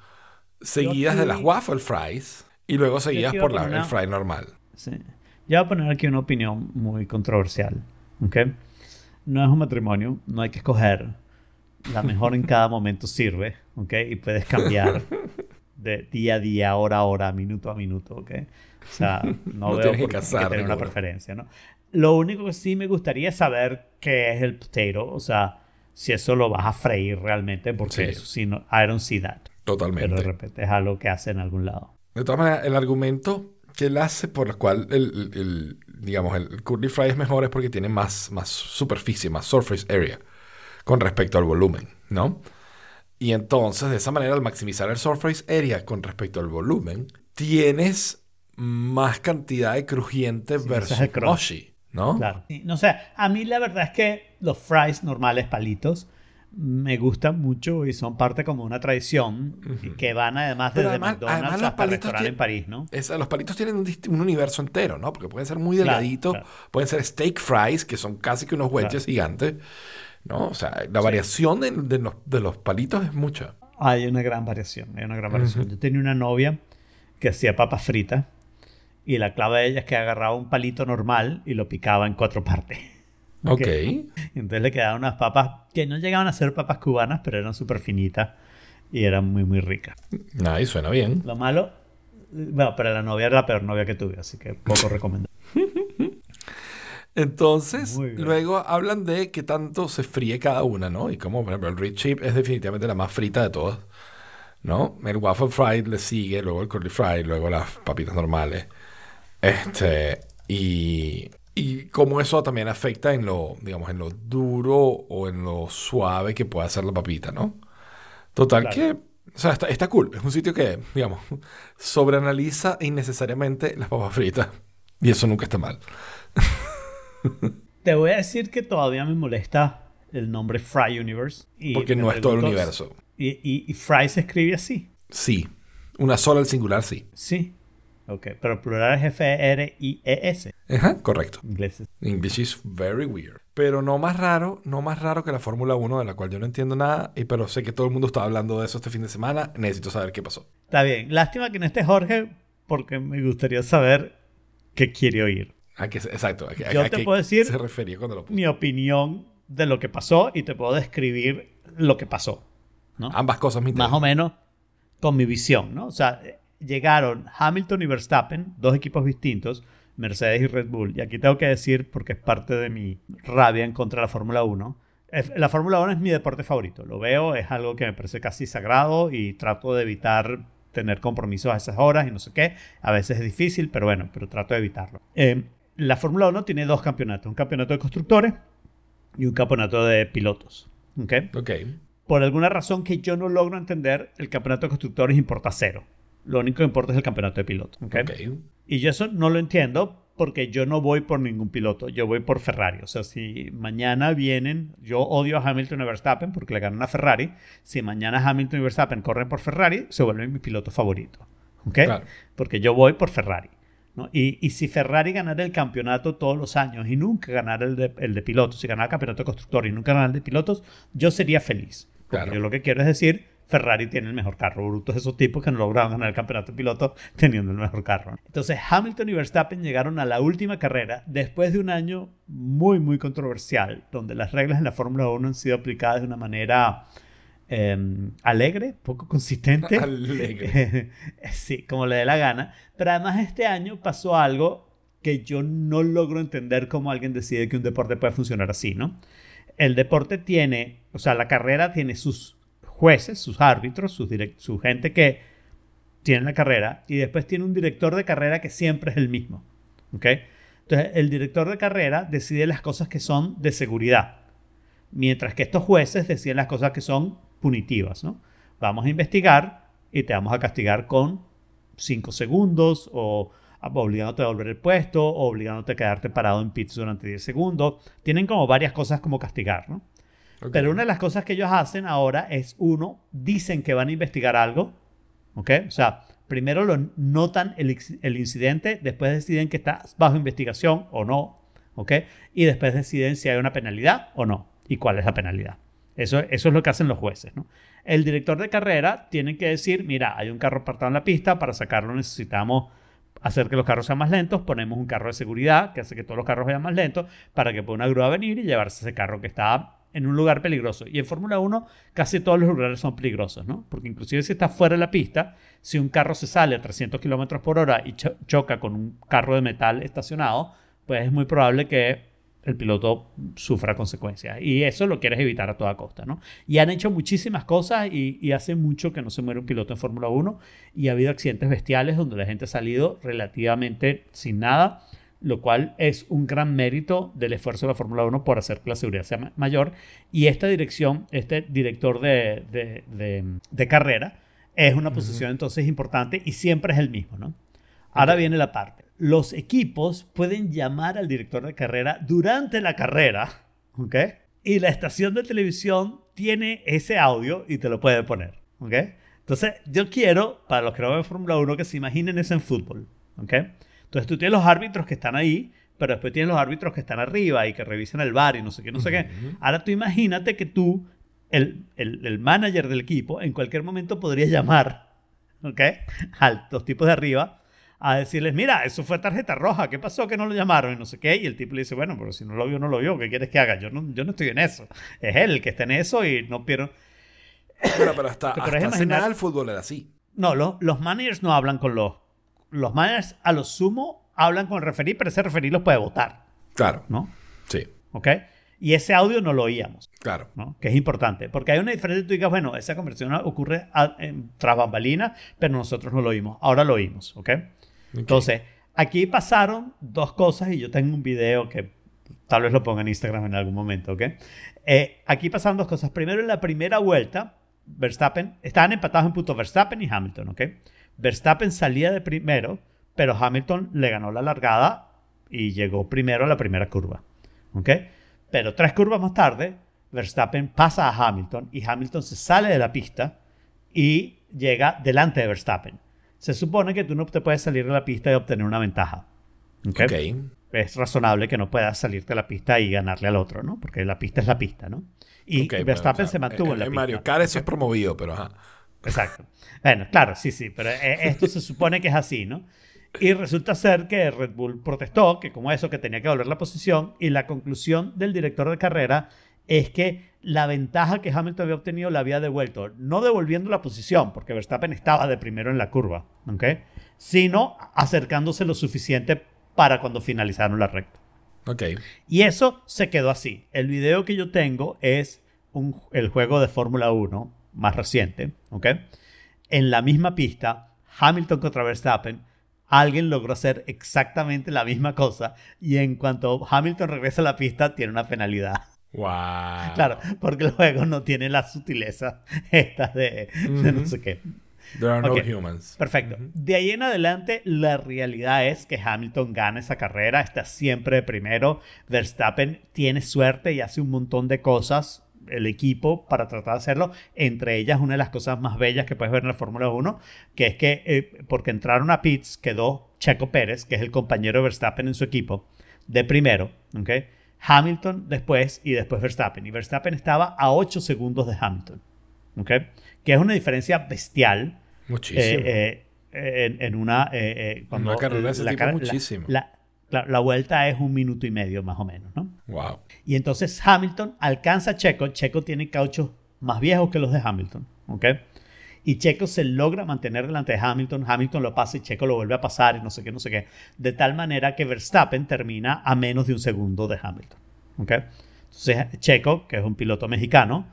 Seguidas de las waffle fries y luego seguidas por la, poner el una- fry normal. Sí. Yo voy a poner aquí una opinión muy controversial. ¿ok? No es un matrimonio, no hay que escoger. La mejor en cada momento sirve, ¿ok? Y puedes cambiar de día a día, hora a hora, minuto a minuto, ¿ok? O sea, no, No veo por qué tener una ninguno. preferencia, ¿no? Lo único que sí me gustaría es saber qué es el potato, o sea, si eso lo vas a freír realmente, porque Sí. eso sí, no, I don't see that. Pero de Totalmente. repente es algo que hace en algún lado. De todas maneras, el argumento que él hace por el cual el, el- digamos, el curly fry es mejor es porque tiene más, más superficie, más surface area con respecto al volumen, ¿no? Y entonces, de esa manera, al maximizar el surface area con respecto al volumen, tienes más cantidad de crujiente Sí, versus es ¿no? Claro. Sí, no sé, a mí la verdad es que los fries normales, palitos, me gustan mucho y son parte como una tradición que van además Pero desde además- McDonald's además los hasta restaurante en París, ¿no? Es- los palitos tienen un, universo entero, ¿no? Porque pueden ser muy delgaditos, claro. pueden ser steak fries, que son casi que unos wedges gigantes, ¿no? O sea, la variación de, de los, de los palitos es mucha. Hay una gran variación, hay una gran variación. Yo tenía una novia que hacía papas fritas y la clave de ella es que agarraba un palito normal y lo picaba en cuatro partes. Ok. Y entonces le quedaban unas papas que no llegaban a ser papas cubanas, pero eran súper finitas y eran muy, muy ricas. Ahí suena bien. Lo malo, bueno, pero la novia era la peor novia que tuve, así que poco recomendable. Entonces, luego hablan de qué tanto se fríe cada una, ¿no? Y como, por ejemplo, el Rich Chip es definitivamente la más frita de todas, ¿no? El Waffle Fried le sigue, luego el Curly Fried, luego las papitas normales. Este, y, y cómo eso también afecta en lo, digamos, en lo duro o en lo suave que puede hacer la papita, ¿no? Total Claro. que, o sea, está, está cool. Es un sitio que, digamos, sobreanaliza innecesariamente las papas fritas. Y eso nunca está mal. Te voy a decir que todavía me molesta el nombre Fry Universe. y Porque no es todo el universo. Y, y, y Fry se escribe así. Sí. Una sola al singular, sí. Sí. Ok, pero plural es F-R-I-E-S. Ajá, correcto. Ingleses. English is very weird. Pero no más raro, no más raro que la Fórmula 1, de la cual yo no entiendo nada, y pero sé que todo el mundo está hablando de eso este fin de semana. Necesito saber qué pasó. Está bien. Lástima que no esté Jorge, porque me gustaría saber qué quiere oír. ¿A exacto. ¿A, Yo a te puedo decir se refería cuando lo puso? Mi opinión de lo que pasó y te puedo describir lo que pasó. ¿no? Ambas cosas me más o menos con mi visión, ¿no? O sea, llegaron Hamilton y Verstappen, dos equipos distintos, Mercedes y Red Bull. Y aquí tengo que decir, porque es parte de mi rabia en contra de la Fórmula 1, es- la Fórmula 1 es mi deporte favorito. Lo veo, es algo que me parece casi sagrado y trato de evitar tener compromisos a esas horas y no sé qué. A veces es difícil, pero bueno, pero trato de evitarlo. Eh, la Fórmula 1 tiene dos campeonatos, un campeonato de constructores y un campeonato de pilotos. ¿ok? Ok. por alguna razón que yo no logro entender, el campeonato de constructores importa cero. Lo único que importa es el campeonato de pilotos. ¿ok? Ok. Y yo eso no lo entiendo porque yo no voy por ningún piloto, yo voy por Ferrari. O sea, si mañana vienen, yo odio a Hamilton y Verstappen porque le ganan a Ferrari. Si mañana Hamilton y Verstappen corren por Ferrari, se vuelven mi piloto favorito. Claro. Porque yo voy por Ferrari. ¿No? Y, y si Ferrari ganara el campeonato todos los años y nunca ganara el de, el de pilotos, si ganara el campeonato de constructores y nunca ganara el de pilotos, yo sería feliz. Porque Claro. yo lo que quiero es decir, Ferrari tiene el mejor carro. Brutos esos tipos que no lograron ganar el campeonato de pilotos teniendo el mejor carro. Entonces Hamilton y Verstappen llegaron a la última carrera después de un año muy, muy controversial, donde las reglas en la Fórmula 1 han sido aplicadas de una manera eh, alegre, poco consistente. Alegre. sí, como le dé la gana. Pero además este año pasó algo que yo no logro entender cómo alguien decide que un deporte puede funcionar así, ¿no? El deporte tiene, o sea, la carrera tiene sus jueces, sus árbitros, sus su gente que tiene la carrera y después tiene un director de carrera que siempre es el mismo, ¿ok? Entonces, el director de carrera decide las cosas que son de seguridad, mientras que estos jueces deciden las cosas que son punitivas, ¿no? Vamos a investigar y te vamos a castigar con 5 segundos o obligándote a volver el puesto o obligándote a quedarte parado en pits durante 10 segundos. Tienen como varias cosas como castigar, ¿no? Pero una de las cosas que ellos hacen ahora es, uno, dicen que van a investigar algo, ¿ok? O sea, primero lo notan el, el incidente, después deciden que está bajo investigación o no, ¿ok? Y después deciden si hay una penalidad o no y cuál es la penalidad. Eso, eso es lo que hacen los jueces, ¿no? El director de carrera tiene que decir, mira, hay un carro apartado en la pista, para sacarlo necesitamos hacer que los carros sean más lentos, ponemos un carro de seguridad que hace que todos los carros vayan más lentos para que pueda una grúa venir y llevarse ese carro que está en un lugar peligroso. Y en Fórmula 1 casi todos los lugares son peligrosos, ¿no? Porque inclusive si está fuera de la pista, si un carro se sale a 300 kilómetros por hora y cho- choca con un carro de metal estacionado, pues es muy probable que el piloto sufra consecuencias. Y eso lo quieres evitar a toda costa, ¿no? Y han hecho muchísimas cosas y, y hace mucho que no se muere un piloto en Fórmula 1 y ha habido accidentes bestiales donde la gente ha salido relativamente sin nada, lo cual es un gran mérito del esfuerzo de la Fórmula 1 por hacer que la seguridad sea mayor. Y esta dirección, este director de, de, de, de carrera, es una posición entonces importante y siempre es el mismo, ¿no? Ahora viene la parte. Los equipos pueden llamar al director de carrera durante la carrera, ¿ok? Y la estación de televisión tiene ese audio y te lo puede poner, ¿ok? Entonces, yo quiero, para los que no ven Fórmula 1, que se imaginen eso en fútbol, ¿ok? Entonces, tú tienes los árbitros que están ahí, pero después tienes los árbitros que están arriba y que revisan el bar y no sé qué, no sé qué. Ahora tú imagínate que tú, el, el, el manager del equipo, en cualquier momento podría llamar, ¿ok? A los tipos de arriba a decirles, mira, eso fue tarjeta roja, ¿qué pasó que no lo llamaron? Y no sé qué. Y el tipo le dice, bueno, pero si no lo vio, no lo vio, ¿qué quieres que haga? Yo no, yo no estoy en eso. Es él el que está en eso y no pierdo. Pero, pero hasta, hasta hace nada el fútbol era así. No, los, los managers no hablan con los... Los managers a lo sumo hablan con el referí, pero ese referí los puede votar. Claro. ¿No? Sí. ¿Ok? Y ese audio no lo oíamos. Claro. ¿no? Que es importante. Porque hay una diferencia. Tú digas, bueno, esa conversión ocurre a, en, tras bambalinas, pero nosotros no lo oímos. Ahora lo oímos. ¿Ok? Entonces, aquí pasaron dos cosas y yo tengo un video que tal vez lo ponga en Instagram en algún momento, ¿ok? Eh, aquí pasaron dos cosas. Primero, en la primera vuelta, Verstappen, estaban empatados en puntos Verstappen y Hamilton, ¿ok? Verstappen salía de primero, pero Hamilton le ganó la largada y llegó primero a la primera curva, ¿ok? Pero tres curvas más tarde, Verstappen pasa a Hamilton y Hamilton se sale de la pista y llega delante de Verstappen se supone que tú no te puedes salir de la pista y obtener una ventaja. ¿Okay? Ok. Es razonable que no puedas salirte de la pista y ganarle al otro, ¿no? Porque la pista es la pista, ¿no? Y Ok, Verstappen o sea, se mantuvo en, en la pista. Mario Kart eso es promovido, pero ajá. Exacto. Bueno, claro, sí, sí, pero eh, esto se supone que es así, ¿no? Y resulta ser que Red Bull protestó, que como eso, que tenía que volver la posición, y la conclusión del director de carrera es que la ventaja que Hamilton había obtenido la había devuelto, no devolviendo la posición, porque Verstappen estaba de primero en la curva, ¿ok? Sino acercándose lo suficiente para cuando finalizaron la recta. Ok. Y eso se quedó así. El video que yo tengo es un, el juego de Fórmula 1 más reciente, ¿ok? En la misma pista, Hamilton contra Verstappen, alguien logró hacer exactamente la misma cosa y en cuanto Hamilton regresa a la pista, tiene una penalidad. Wow. Claro, porque el juego no tiene la sutileza esta de, de no sé qué. There are no humans. Perfecto. De ahí en adelante, la realidad es que Hamilton gana esa carrera, está siempre de primero. Verstappen tiene suerte y hace un montón de cosas el equipo para tratar de hacerlo. Entre ellas, una de las cosas más bellas que puedes ver en la Fórmula 1, que es que eh, porque entraron a pits quedó Checo Pérez, que es el compañero de Verstappen en su equipo, de primero. ¿ok? Hamilton después y después Verstappen. Y Verstappen estaba a 8 segundos de Hamilton. ¿ok? Que es una diferencia bestial. Muchísimo. eh, eh, en, en una. eh, eh, cuando Una carrera de ese la tipo la- muchísimo. La, la- la vuelta es un minuto y medio más o menos, ¿no? wow. Y entonces Hamilton alcanza a Checo. Checo tiene cauchos más viejos que los de Hamilton, ¿ok? Y Checo se logra mantener delante de Hamilton. Hamilton lo pasa y Checo lo vuelve a pasar y no sé qué, no sé qué. De tal manera que Verstappen termina a menos de un segundo de Hamilton, ¿ok? Entonces Checo, que es un piloto mexicano,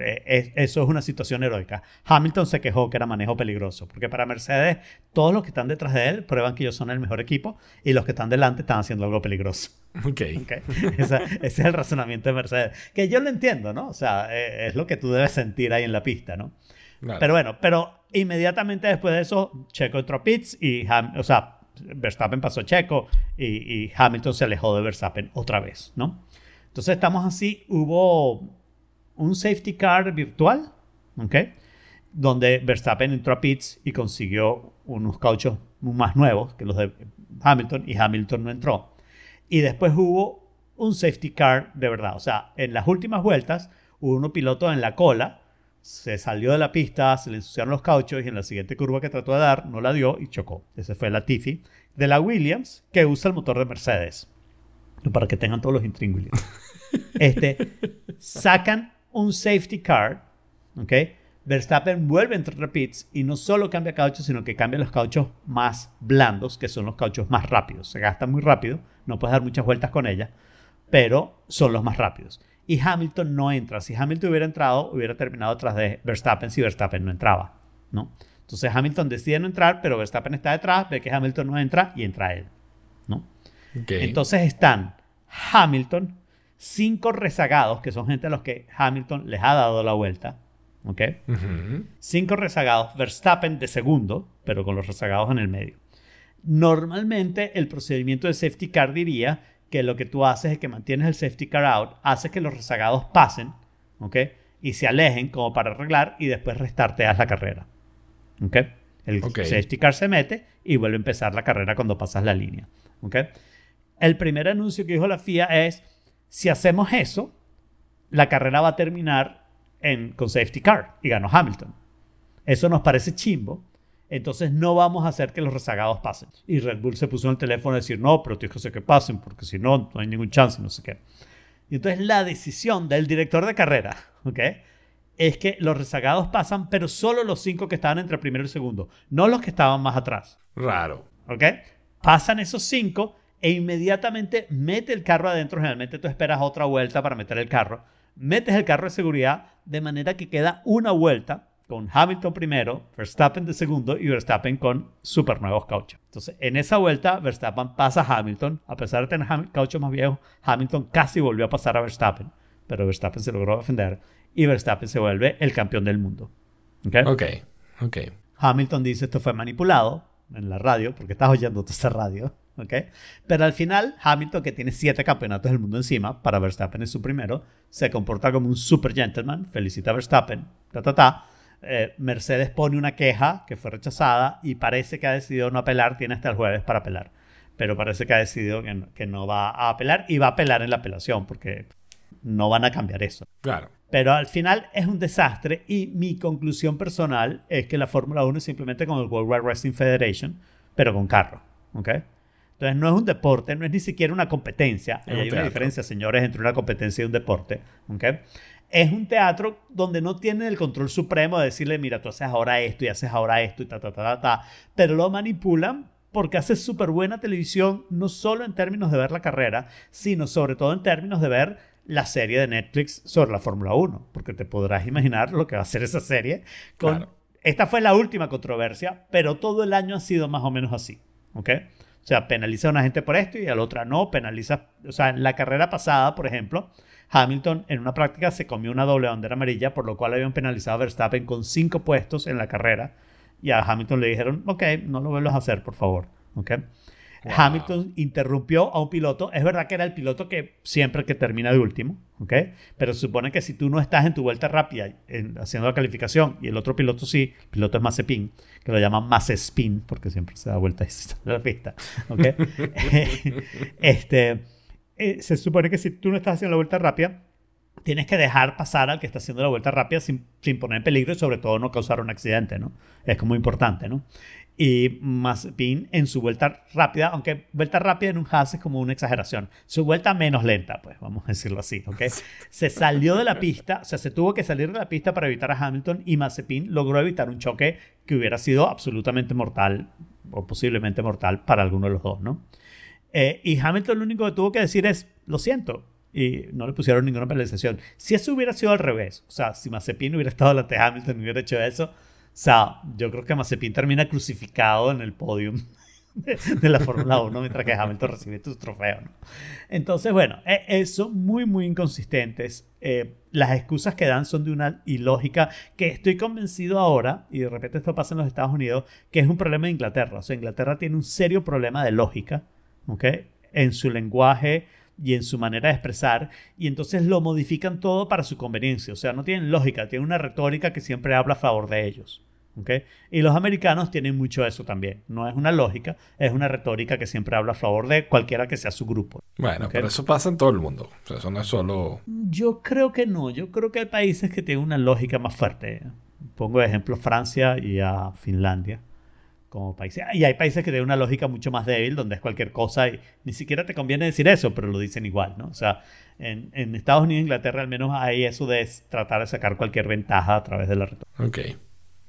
eh, es- eso es una situación heroica. Hamilton se quejó que era manejo peligroso, porque para Mercedes todos los que están detrás de él prueban que ellos son el mejor equipo y los que están delante están haciendo algo peligroso. Ok. Ok. Esa- ese es el razonamiento de Mercedes. Que yo lo entiendo, ¿no? O sea, eh, es lo que tú debes sentir ahí en la pista, ¿no? Pero bueno, pero inmediatamente después de eso, Checo entró a pits y, Ham- o sea, Verstappen pasó Checo y, Hamilton se alejó de Verstappen otra vez, ¿no? Entonces estamos así, hubo un safety car virtual, ¿ok? Donde Verstappen entró a pits y consiguió unos cauchos más nuevos que los de Hamilton y Hamilton no entró. Y después hubo un safety car de verdad. O sea, en las últimas vueltas hubo uno piloto en la cola, se salió de la pista, se le ensuciaron los cauchos y en la siguiente curva que trató de dar no la dio y chocó. Ese fue la Tiffy de la Williams que usa el motor de Mercedes. Para que tengan todos los intríngulis. Este, sacan un safety car, ¿ok? Verstappen vuelve a entrar a pits y no solo cambia cauchos, sino que cambia los cauchos más blandos, que son los cauchos más rápidos. Se gastan muy rápido, no puedes dar muchas vueltas con ella, pero son los más rápidos. Y Hamilton no entra. Si Hamilton hubiera entrado, hubiera terminado tras de Verstappen si Verstappen no entraba, ¿no? Entonces Hamilton decide no entrar, pero Verstappen está detrás, ve que Hamilton no entra y entra él, ¿no? Entonces están Hamilton, cinco rezagados, que son gente a los que Hamilton les ha dado la vuelta, ¿ok? Cinco rezagados, Verstappen de segundo, pero con los rezagados en el medio. Normalmente el procedimiento de safety car diría que lo que tú haces es que mantienes el safety car out, haces que los rezagados pasen, ¿ok? Y se alejen como para arreglar y después restarteas la carrera, ¿ok? El safety car se mete y vuelve a empezar la carrera cuando pasas la línea, ¿ok? El primer anuncio que dijo la FIA es, si hacemos eso, la carrera va a terminar en, con safety car y ganó Hamilton. Eso nos parece chimbo, entonces no vamos a hacer que los rezagados pasen. Y Red Bull se puso en el teléfono a decir, no, pero tienes que hacer que pasen, porque si no, no hay ningún chance, no sé qué. Y entonces la decisión del director de carrera, ¿ok? Es que los rezagados pasan, pero solo los cinco que estaban entre el primero y el segundo, no los que estaban más atrás. Raro. ¿Ok? Pasan esos cinco e inmediatamente mete el carro adentro. Generalmente tú esperas otra vuelta para meter el carro. Metes el carro de seguridad de manera que queda una vuelta con Hamilton primero, Verstappen de segundo y Verstappen con super nuevos cauchos. Entonces, en esa vuelta, Verstappen pasa a Hamilton. A pesar de tener cauchos más viejos, Hamilton casi volvió a pasar a Verstappen, pero Verstappen se logró defender y Verstappen se vuelve el campeón del mundo. ¿Ok? Ok. okay. Hamilton dice esto fue manipulado en la radio, porque estás oyendo toda esa radio. ¿ok? Pero al final, Hamilton, que tiene siete campeonatos del mundo encima, para Verstappen es su primero, se comporta como un super gentleman, felicita a Verstappen, ta, ta, ta, eh, Mercedes pone una queja que fue rechazada y parece que ha decidido no apelar, tiene hasta el jueves para apelar, pero parece que ha decidido que no, va a apelar y va a apelar en la apelación porque no van a cambiar eso. Claro. Pero al final es un desastre y mi conclusión personal es que la Fórmula 1 es simplemente como el World Wide Wrestling Federation, pero con carro. ¿ok? Entonces no es un deporte, no es ni siquiera una competencia. hay una diferencia, señores, entre una competencia y un deporte. ¿ok? Es un teatro donde no tienen el control supremo de decirle, mira, tú haces ahora esto y haces ahora esto y ta, ta, ta, ta, ta. Pero lo manipulan porque hace súper buena televisión, no solo en términos de ver la carrera, sino sobre todo en términos de ver la serie de Netflix sobre la Fórmula 1. Porque te podrás imaginar lo que va a ser esa serie. Con... Esta fue la última controversia, pero todo el año ha sido más o menos así. ¿Ok? O sea, penaliza a una gente por esto y a la otra no, penaliza, o sea, en la carrera pasada, por ejemplo, Hamilton en una práctica se comió una doble bandera amarilla, por lo cual habían penalizado a Verstappen con cinco puestos en la carrera. Y a Hamilton le dijeron, ok, no lo vuelvas a hacer, por favor. Okay. Hamilton interrumpió a un piloto. Es verdad que era el piloto que siempre que termina de último, ¿ok? Pero se supone que si tú no estás en tu vuelta rápida haciendo la calificación y el otro piloto sí, el piloto es Mazepin, que lo llaman Mazespin porque siempre se da vuelta en la pista, ¿ok? este eh, se supone que si tú no estás haciendo la vuelta rápida, tienes que dejar pasar al que está haciendo la vuelta rápida sin, sin, poner en peligro y sobre todo no causar un accidente, ¿no? Es como importante, ¿no? Y Mazepin en su vuelta rápida, aunque vuelta rápida en un Haas es como una exageración, su vuelta menos lenta, pues vamos a decirlo así, ¿ok? Se salió de la pista, o sea, se tuvo que salir de la pista para evitar a Hamilton y Mazepin logró evitar un choque que hubiera sido absolutamente mortal o posiblemente mortal para alguno de los dos, ¿no? Eh, y Hamilton lo único que tuvo que decir es, lo siento. Y no le pusieron ninguna penalización. Si eso hubiera sido al revés, o sea, si Mazepin hubiera estado delante de Hamilton y hubiera hecho eso, o sea, yo creo que Mazepin termina crucificado en el podium de, la Fórmula 1 mientras que Hamilton recibe tu trofeo. ¿no? Entonces, bueno, e, son muy, muy inconsistentes. Eh, las excusas que dan son de una ilógica que estoy convencido ahora, y de repente esto pasa en los Estados Unidos, que es un problema de Inglaterra. O sea, Inglaterra tiene un serio problema de lógica en su lenguaje y en su manera de expresar, y entonces lo modifican todo para su conveniencia. O sea, no tienen lógica, tienen una retórica que siempre habla a favor de ellos. Y los americanos tienen mucho eso también. No es una lógica, es una retórica que siempre habla a favor de cualquiera que sea su grupo. Bueno, pero eso pasa en todo el mundo. O sea, eso no es solo. Yo creo que no. Yo creo que hay países que tienen una lógica más fuerte. Pongo de ejemplo Francia y a Finlandia como países. Y hay países que tienen una lógica mucho más débil, donde es cualquier cosa y ni siquiera te conviene decir eso, pero lo dicen igual, ¿no? O sea, en, en Estados Unidos e Inglaterra al menos hay eso de tratar de sacar cualquier ventaja a través de la retórica. Ok.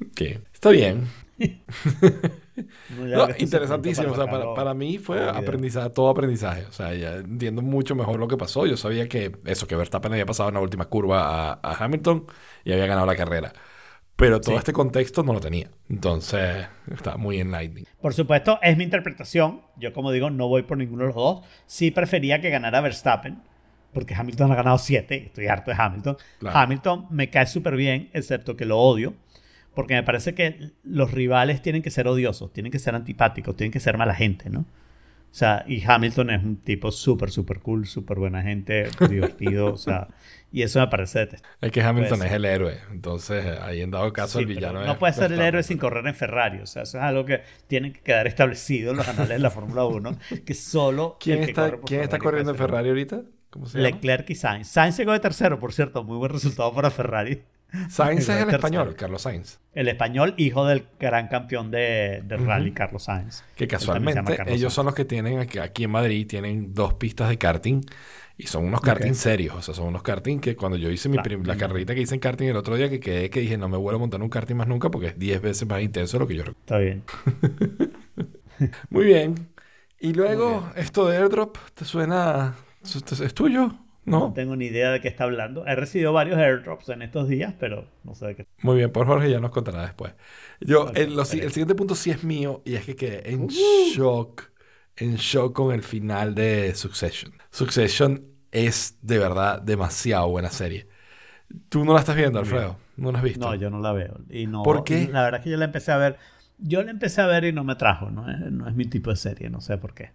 Ok. Está bien. interesantísimo. O sea, para, para, mí fue aprendizaje, todo aprendizaje. O sea, ya entiendo mucho mejor lo que pasó. Yo sabía que eso, que Verstappen había pasado en la última curva a, Hamilton y había ganado la carrera. Pero todo este contexto no lo tenía. Entonces, está muy enlightening. Por supuesto, es mi interpretación. Yo, como digo, no voy por ninguno de los dos. Sí prefería que ganara Verstappen porque Hamilton ha ganado siete, estoy harto de Hamilton. Hamilton me cae súper bien, excepto que lo odio, porque me parece que los rivales tienen que ser odiosos, tienen que ser antipáticos, tienen que ser mala gente, ¿no? O sea, y Hamilton es un tipo súper, súper cool, súper buena gente, divertido, o sea, y eso me parece. Es que Hamilton es el héroe, entonces ahí en dado caso el villano No puede ser el héroe sin correr en Ferrari, o sea, eso es algo que tiene que quedar establecido en los anales de la Fórmula 1, que solo... ¿Quién, está, ¿quién está corriendo en Ferrari ahorita? Leclerc y Sainz. Sainz llegó de tercero, por cierto. Muy buen resultado para Ferrari. Sainz es el español, Carlos Sainz. El español, hijo del gran campeón de, rally, Carlos Sainz. Que casualmente ellos son los que tienen aquí, en Madrid, tienen dos pistas de karting y son unos karting serios. O sea, son unos karting que cuando yo hice mi la carrerita que hice en karting el otro día, que quedé que dije no me vuelvo a montar un karting más nunca porque es 10 veces más intenso de lo que yo recuerdo. Está bien. Muy bien. Y luego, esto de airdrop, ¿te suena ¿Es tuyo? ¿No? ¿No? tengo ni idea de qué está hablando. He recibido varios airdrops en estos días, pero no sé de qué. Muy bien, por Jorge ya nos contará después. Yo, el, el, siguiente punto sí es mío y es que quedé en uh. shock, en shock con el final de Succession. Succession es de verdad demasiado buena serie. Tú no la estás viendo, Alfredo. ¿No la has visto? No, yo no la veo. Y no, ¿Por qué? La verdad es que yo la empecé a ver. Yo la empecé a ver y no me trajo. No no es mi tipo de serie. No sé por qué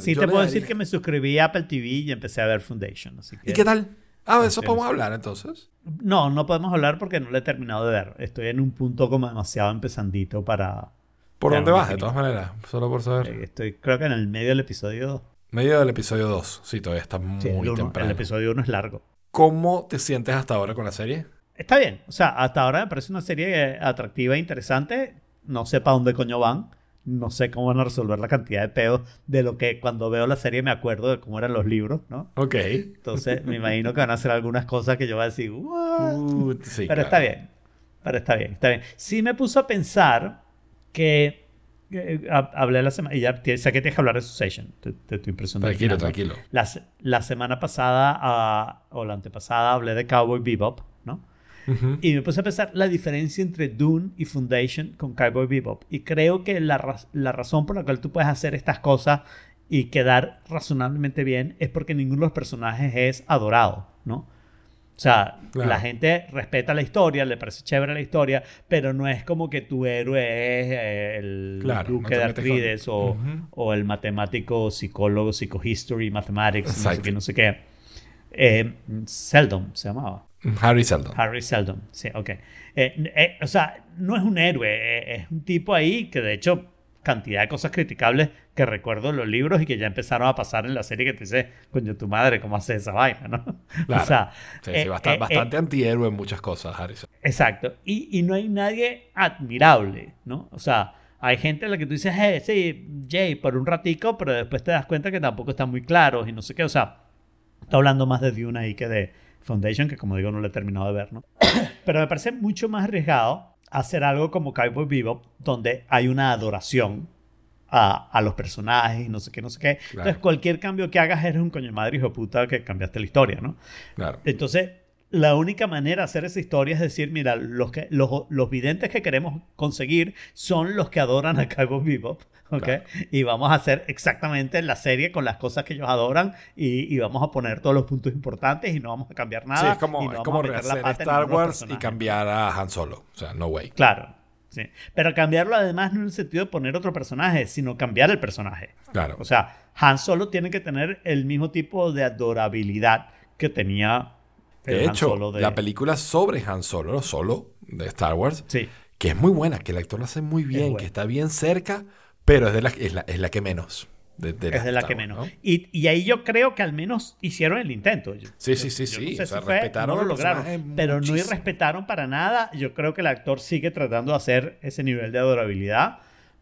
sí, te puedo decir que me suscribí a Apple TV y empecé a ver Foundation. ¿Y qué tal? Ah, de eso podemos hablar entonces. No, no podemos hablar porque no lo he terminado de ver. Estoy en un punto como demasiado empezandito para. ¿Por dónde vas, de todas maneras? Solo por saber. Eh, estoy, creo que en el medio del episodio 2. Medio del episodio 2. Sí, todavía está muy temprano. El episodio 1 es largo. ¿Cómo te sientes hasta ahora con la serie? Está bien. O sea, hasta ahora me parece una serie atractiva e interesante. No sé para dónde coño van no sé cómo van a resolver la cantidad de pedos de lo que cuando veo la serie me acuerdo de cómo eran los libros, ¿no? Ok. Entonces me imagino que van a hacer algunas cosas que yo voy a decir, uh, Pero está bien. Pero está bien, está bien. Sí me puso a pensar que hablé la semana, y ya sé que tienes que hablar de Succession, te, te estoy impresionando. Tranquilo, tranquilo. La, la semana pasada ah, o la antepasada hablé de Cowboy Bebop, Y me puse a pensar la diferencia entre Dune y Foundation con Cowboy Bebop. Y creo que la, la razón por la cual tú puedes hacer estas cosas y quedar razonablemente bien es porque ninguno de los personajes es adorado, ¿no? O sea, la gente respeta la historia, le parece chévere la historia, pero no es como que tu héroe es eh, el duque de Artrides o, o, el matemático, psicólogo, psicohistory, mathematics, no sé qué, no sé qué. Eh, Seldom se llamaba. Harry Seldon. Harry Seldon, sí, ok. Eh, eh, o sea, no es un héroe, eh, es un tipo ahí que de hecho cantidad de cosas criticables que recuerdo en los libros y que ya empezaron a pasar en la serie que te dice, coño, tu madre, ¿cómo hace esa vaina? ¿no? Claro. O sea, sí, sí, bastante, bastante antihéroe en muchas cosas, Harry. Exacto. Y, y, no hay nadie admirable, ¿no? O sea, hay gente a la que tú dices, hey, sí, Jay, por un ratico, pero después te das cuenta que tampoco están muy claros y no sé qué. O sea, está hablando más de Dune ahí que de, Foundation, que como digo no lo he terminado de ver, ¿no? Pero me parece mucho más arriesgado hacer algo como Cowboy Bebop, donde hay una adoración a, a, los personajes y no sé qué, no sé qué. Entonces, cualquier cambio que hagas eres un coño madre hijo puta que cambiaste la historia, ¿no? Claro. Entonces, la única manera de hacer esa historia es decir, mira, los, que, los, los videntes que queremos conseguir son los que adoran a Cowboy Bebop. ¿Okay? Y vamos a hacer exactamente la serie con las cosas que ellos adoran y, y, vamos a poner todos los puntos importantes y no vamos a cambiar nada. Sí, es como, es como Star Wars y cambiar a Han Solo. O sea, no way. Claro. Sí. Pero cambiarlo además no en el sentido de poner otro personaje, sino cambiar el personaje. Claro. O sea, Han Solo tiene que tener el mismo tipo de adorabilidad que tenía de hecho, la película sobre Han Solo, solo de Star Wars, sí. que es muy buena, que el actor lo hace muy bien, que está bien cerca, pero es, de la, es, la, es la que menos. De, es de la que menos. Y, y, ahí yo creo que al menos hicieron el intento. sí, sí, sí, sí. o sea, respetaron no lo lograron, pero no respetaron para nada. Yo creo que el actor sigue tratando de hacer ese nivel de adorabilidad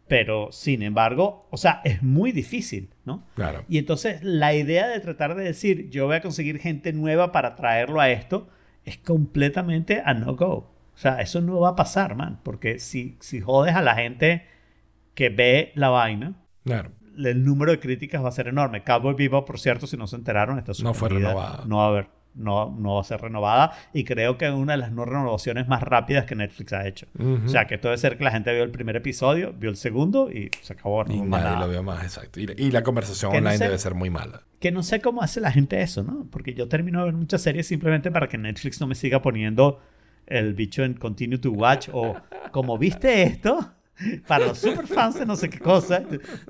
pero sin embargo, o sea, es muy difícil, ¿no? Claro. Y entonces la idea de tratar de decir, yo voy a conseguir gente nueva para traerlo a esto, es completamente a no go. O sea, eso no va a pasar, man, porque si, si jodes a la gente que ve la vaina, Claro. el número de críticas va a ser enorme. Cowboy Bebop, por cierto, si no se enteraron, está No fue renovada. No va a haber, no, no va a ser renovada y creo que es una de las no renovaciones más rápidas que Netflix ha hecho. Ujú. O sea, que puede ser que la gente vio el primer episodio, vio el segundo y se acabó. Y no nadie nada. lo vio más, exacto. Y, y la conversación Que no online sé- debe ser muy mala. Que no sé cómo hace la gente eso, ¿no? Porque yo termino de ver muchas series simplemente para que Netflix no me siga poniendo el bicho en Continue to Watch o como viste esto, para los superfans de no sé qué cosa,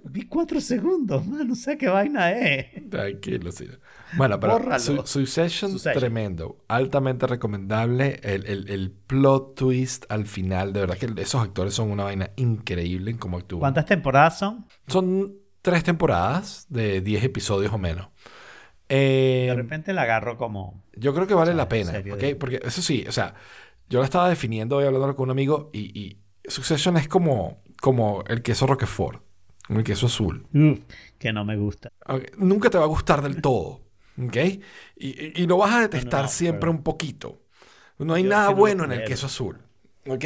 vi cuatro segundos, man, no sé qué vaina es. Tranquilo, sí. Bueno, pero. Su- Succession, Succession. tremendo. Altamente recomendable. El, el- el plot twist al final. De verdad que esos actores son una vaina increíble en cómo actúan. ¿Cuántas temporadas son? Son tres temporadas de 10 episodios o menos. Eh, De repente la agarro como... yo creo que vale sea, la pena. serio ¿ok? de- Porque eso sí, o sea, yo la estaba definiendo hoy hablando con un amigo y, y Succession es como, como el queso Roquefort. como El queso azul. Uf, que no me gusta. Nunca te va a gustar del todo. ¿Ok? Y, y- y lo vas a detestar no, siempre pero- un poquito. No hay Yo nada bueno en el queso azul. ¿Ok?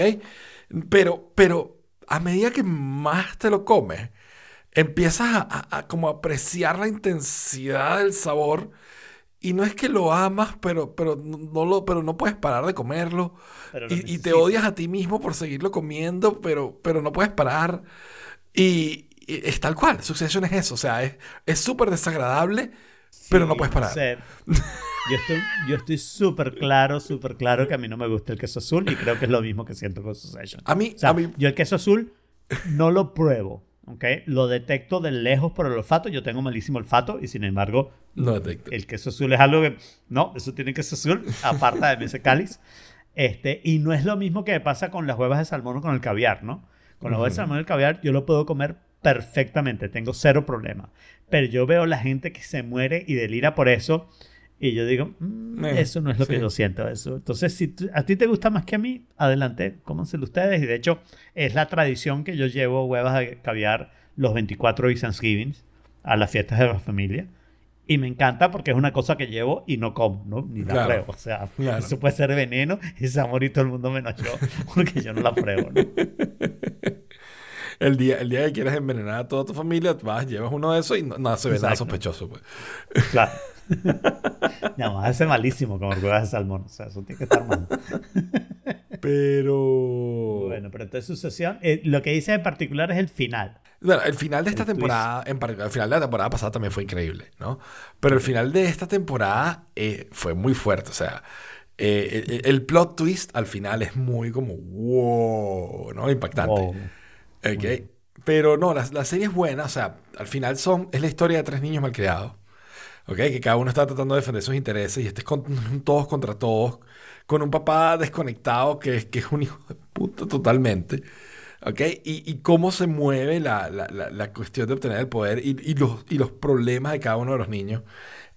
Pero, pero a medida que más te lo comes, empiezas a, a- a como apreciar la intensidad del sabor. Y no es que lo amas, pero, pero, no, lo, pero no puedes parar de comerlo. Y, y te odias a ti mismo por seguirlo comiendo, pero, pero no puedes parar. Y, y es tal cual. Succession es eso. O sea, es es súper desagradable, pero no Sí, puedes parar. sé. Yo estoy yo estoy súper claro, súper claro que a mí no me gusta el queso azul y creo que es lo mismo que siento con Succession. A mí, O sea, a mí, yo el queso azul no lo pruebo, ¿ok? Lo detecto de lejos por el olfato. Yo tengo malísimo olfato y sin embargo, no detecto. el queso azul es algo que... No, eso tiene queso azul, aparta de ese cáliz. Este, y no es lo mismo que pasa con las huevas de salmón o con el caviar, ¿no? Con las huevas de salmón y el caviar yo lo puedo comer perfectamente, tengo cero problema. Pero yo veo la gente que se muere y delira por eso y yo digo, "Mm, Eh, eso no es lo que sí. yo siento. Eso. Entonces, si a ti te gusta más que a mí, adelante, cómanselo ustedes. Y de hecho, es la tradición que yo llevo huevas de caviar los 24 y Thanksgiving a las fiestas de la familia. Y me encanta porque es una cosa que llevo y no como, ¿no? Ni la Claro, pruebo. O sea, claro. eso puede ser veneno y se va a morir todo el mundo menos yo porque yo no la pruebo, ¿no? El día, el día que quieras envenenar a toda tu familia, vas, llevas uno de esos y no, no se ve nada sospechoso. Pues. Claro. Más hace malísimo comer huevas de salmón. O sea, eso tiene que estar mal. Pero. Bueno, pero entonces sucesión. eh, lo que dice en particular es el final. Bueno, el final de esta El twist. temporada, en par- el final de la temporada pasada también fue increíble, ¿no? Pero el final de esta temporada eh, fue muy fuerte, o sea, eh, el, el plot twist al final es muy como wow, ¿no? Impactante. Wow. Ok. Pero no, la, la serie es buena, o sea, al final son, es la historia de tres niños malcriados, ¿ok? Que cada uno está tratando de defender sus intereses y este es con- todos contra todos, con un papá desconectado que, es- que es un hijo de puta totalmente, ¿ok? Y, y cómo se mueve la, la- la- cuestión de obtener el poder y, y los, y los problemas de cada uno de los niños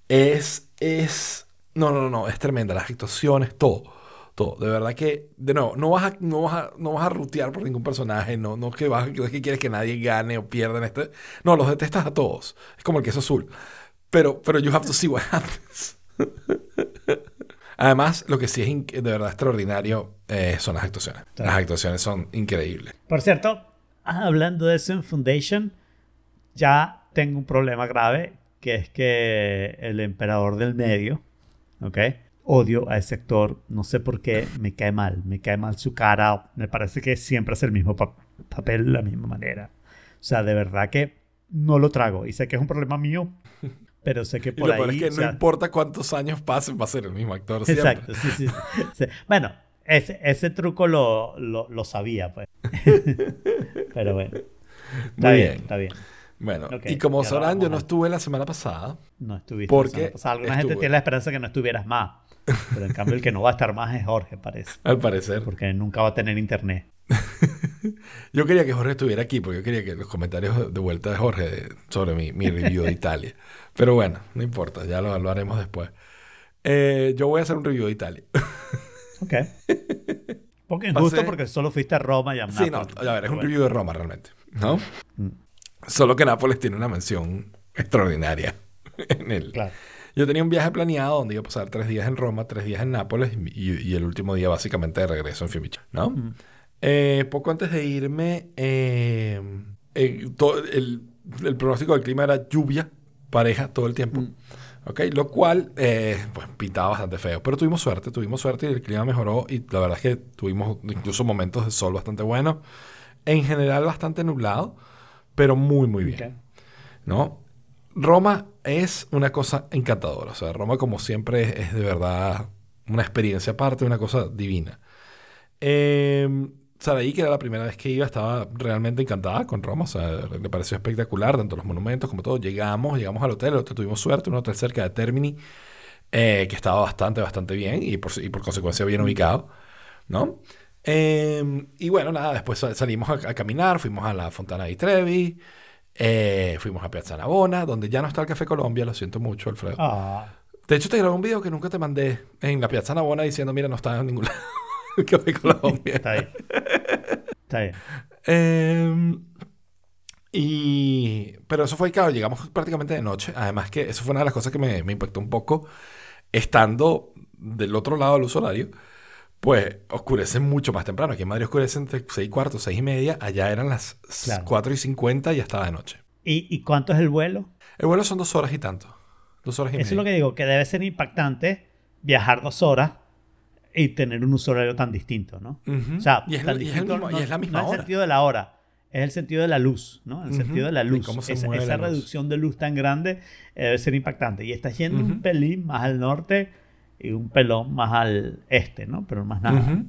es, es, no, no, no, es tremenda, las actuaciones, todo. Todo. De verdad que, de nuevo, no vas a, no vas a, no vas a rutear por ningún personaje, no, no es que vas, no es que quieres que nadie gane o pierda en este. No, los detestas a todos. Es como el queso azul. Pero, pero you have to see what happens. Además, lo que sí es de verdad extraordinario eh, son las actuaciones. Claro. Las actuaciones son increíbles. Por cierto, hablando de eso en Foundation, ya tengo un problema grave, que es que el emperador del medio, ¿ok? Odio a ese actor, no sé por qué, me cae mal, me cae mal su cara, me parece que siempre es el mismo pa- papel de la misma manera. O sea, de verdad que no lo trago y sé que es un problema mío, pero sé que Y por lo ahí... es que o no sea, importa cuántos años pasen, va a ser el mismo actor siempre. Exacto, sí, sí, sí. Sí. Bueno, ese, ese truco lo, lo, lo sabía, pues. Pero bueno. Está Muy bien, bien. está bien. Bueno, Ok, y como sabrán, yo no estuve la semana pasada. No estuviste. Porque la semana pasada. Alguna gente estuve. tiene la esperanza que no estuvieras más. Pero en cambio, el que no va a estar más es Jorge, parece. Al parecer. Porque nunca va a tener internet. Yo quería que Jorge estuviera aquí porque yo quería que los comentarios de vuelta de Jorge sobre mi, mi review de Italia. Pero bueno, no importa, ya lo, lo haremos después. Eh, yo voy a hacer un review de Italia. Ok. Porque injusto Pasé- porque solo fuiste a Roma y a Sí, no, Nápoles. a ver, es un review de Roma realmente, ¿no? Mm. Solo que Nápoles tiene una mención extraordinaria en él. Claro. Yo tenía un viaje planeado donde iba a pasar tres días en Roma, tres días en Nápoles y, y el último día básicamente de regreso en Fiumicino, ¿no? Eh, poco antes de irme, eh, eh, todo el, el pronóstico del clima era lluvia pareja todo el tiempo. Mm. ¿ok? Lo cual, eh, pues, pintaba bastante feo. Pero tuvimos suerte, tuvimos suerte y el clima mejoró. Y la verdad es que tuvimos incluso momentos de sol bastante buenos. En general, bastante nublado, pero muy, muy bien. Ok. ¿No? Roma es una cosa encantadora. O sea, Roma, como siempre, es, de verdad una experiencia aparte, una cosa divina. Eh, Saraí, que era la primera vez que iba, estaba realmente encantada con Roma. O sea, le pareció espectacular, tanto los monumentos como todo. Llegamos, llegamos al hotel, el hotel tuvimos suerte, un hotel cerca de Termini, eh, que estaba bastante, bastante bien y por, y por consecuencia bien ubicado, ¿no? Eh, y bueno, nada, después sa- salimos a, a caminar, fuimos a la Fontana di Trevi, eh, fuimos a Piazza Navona, donde ya no está el Café Colombia, lo siento mucho, Alfredo. Ah, De hecho, te grabé un video que nunca te mandé en la Piazza Navona diciendo, mira, no está en ningún lado el Café Colombia. está bien. Está bien. Eh, y, pero eso fue, claro, llegamos prácticamente de noche. Además que eso fue una de las cosas que me, me impactó un poco. Estando del otro lado del uso horario, pues oscurece mucho más temprano. Aquí en Madrid oscurece entre 6 y cuarto, 6 y media. Allá eran las Claro. 4 y 50 y ya estaba de noche. ¿Y, y cuánto es el vuelo? El vuelo son dos horas y tanto. Dos horas y Eso es media. lo que digo, que debe ser impactante viajar dos horas y tener un uso horario tan distinto, ¿no? Ujú. O sea, y, es, tan el- y es el distinto mismo- y no- es la misma no es el hora. sentido de la hora, es el sentido de la luz, ¿no? El Ujú. sentido de la luz. cómo se esa mueve esa la luz. reducción de luz tan grande eh, debe ser impactante. Y estás yendo un Ujú. pelín más al norte y un pelón más al este, ¿no? Pero más nada. Ujú.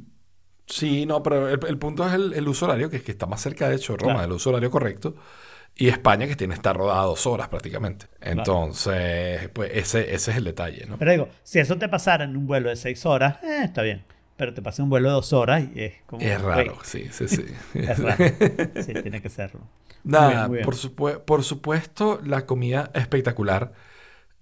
Sí, no, pero el, el punto es el, el uso horario, que, es que está más cerca, de hecho, Roma, Claro. del uso horario correcto, y España, que tiene estar rodada dos horas prácticamente. Entonces, pues ese, ese es el detalle, ¿no? Pero digo, si eso te pasara en un vuelo de seis horas, eh, está bien. Pero te pasa un vuelo de dos horas y es como... es raro, sí, sí, sí. Es raro. Sí, tiene que serlo. Nada, bien, muy bien. Por, supue- por supuesto, la comida espectacular.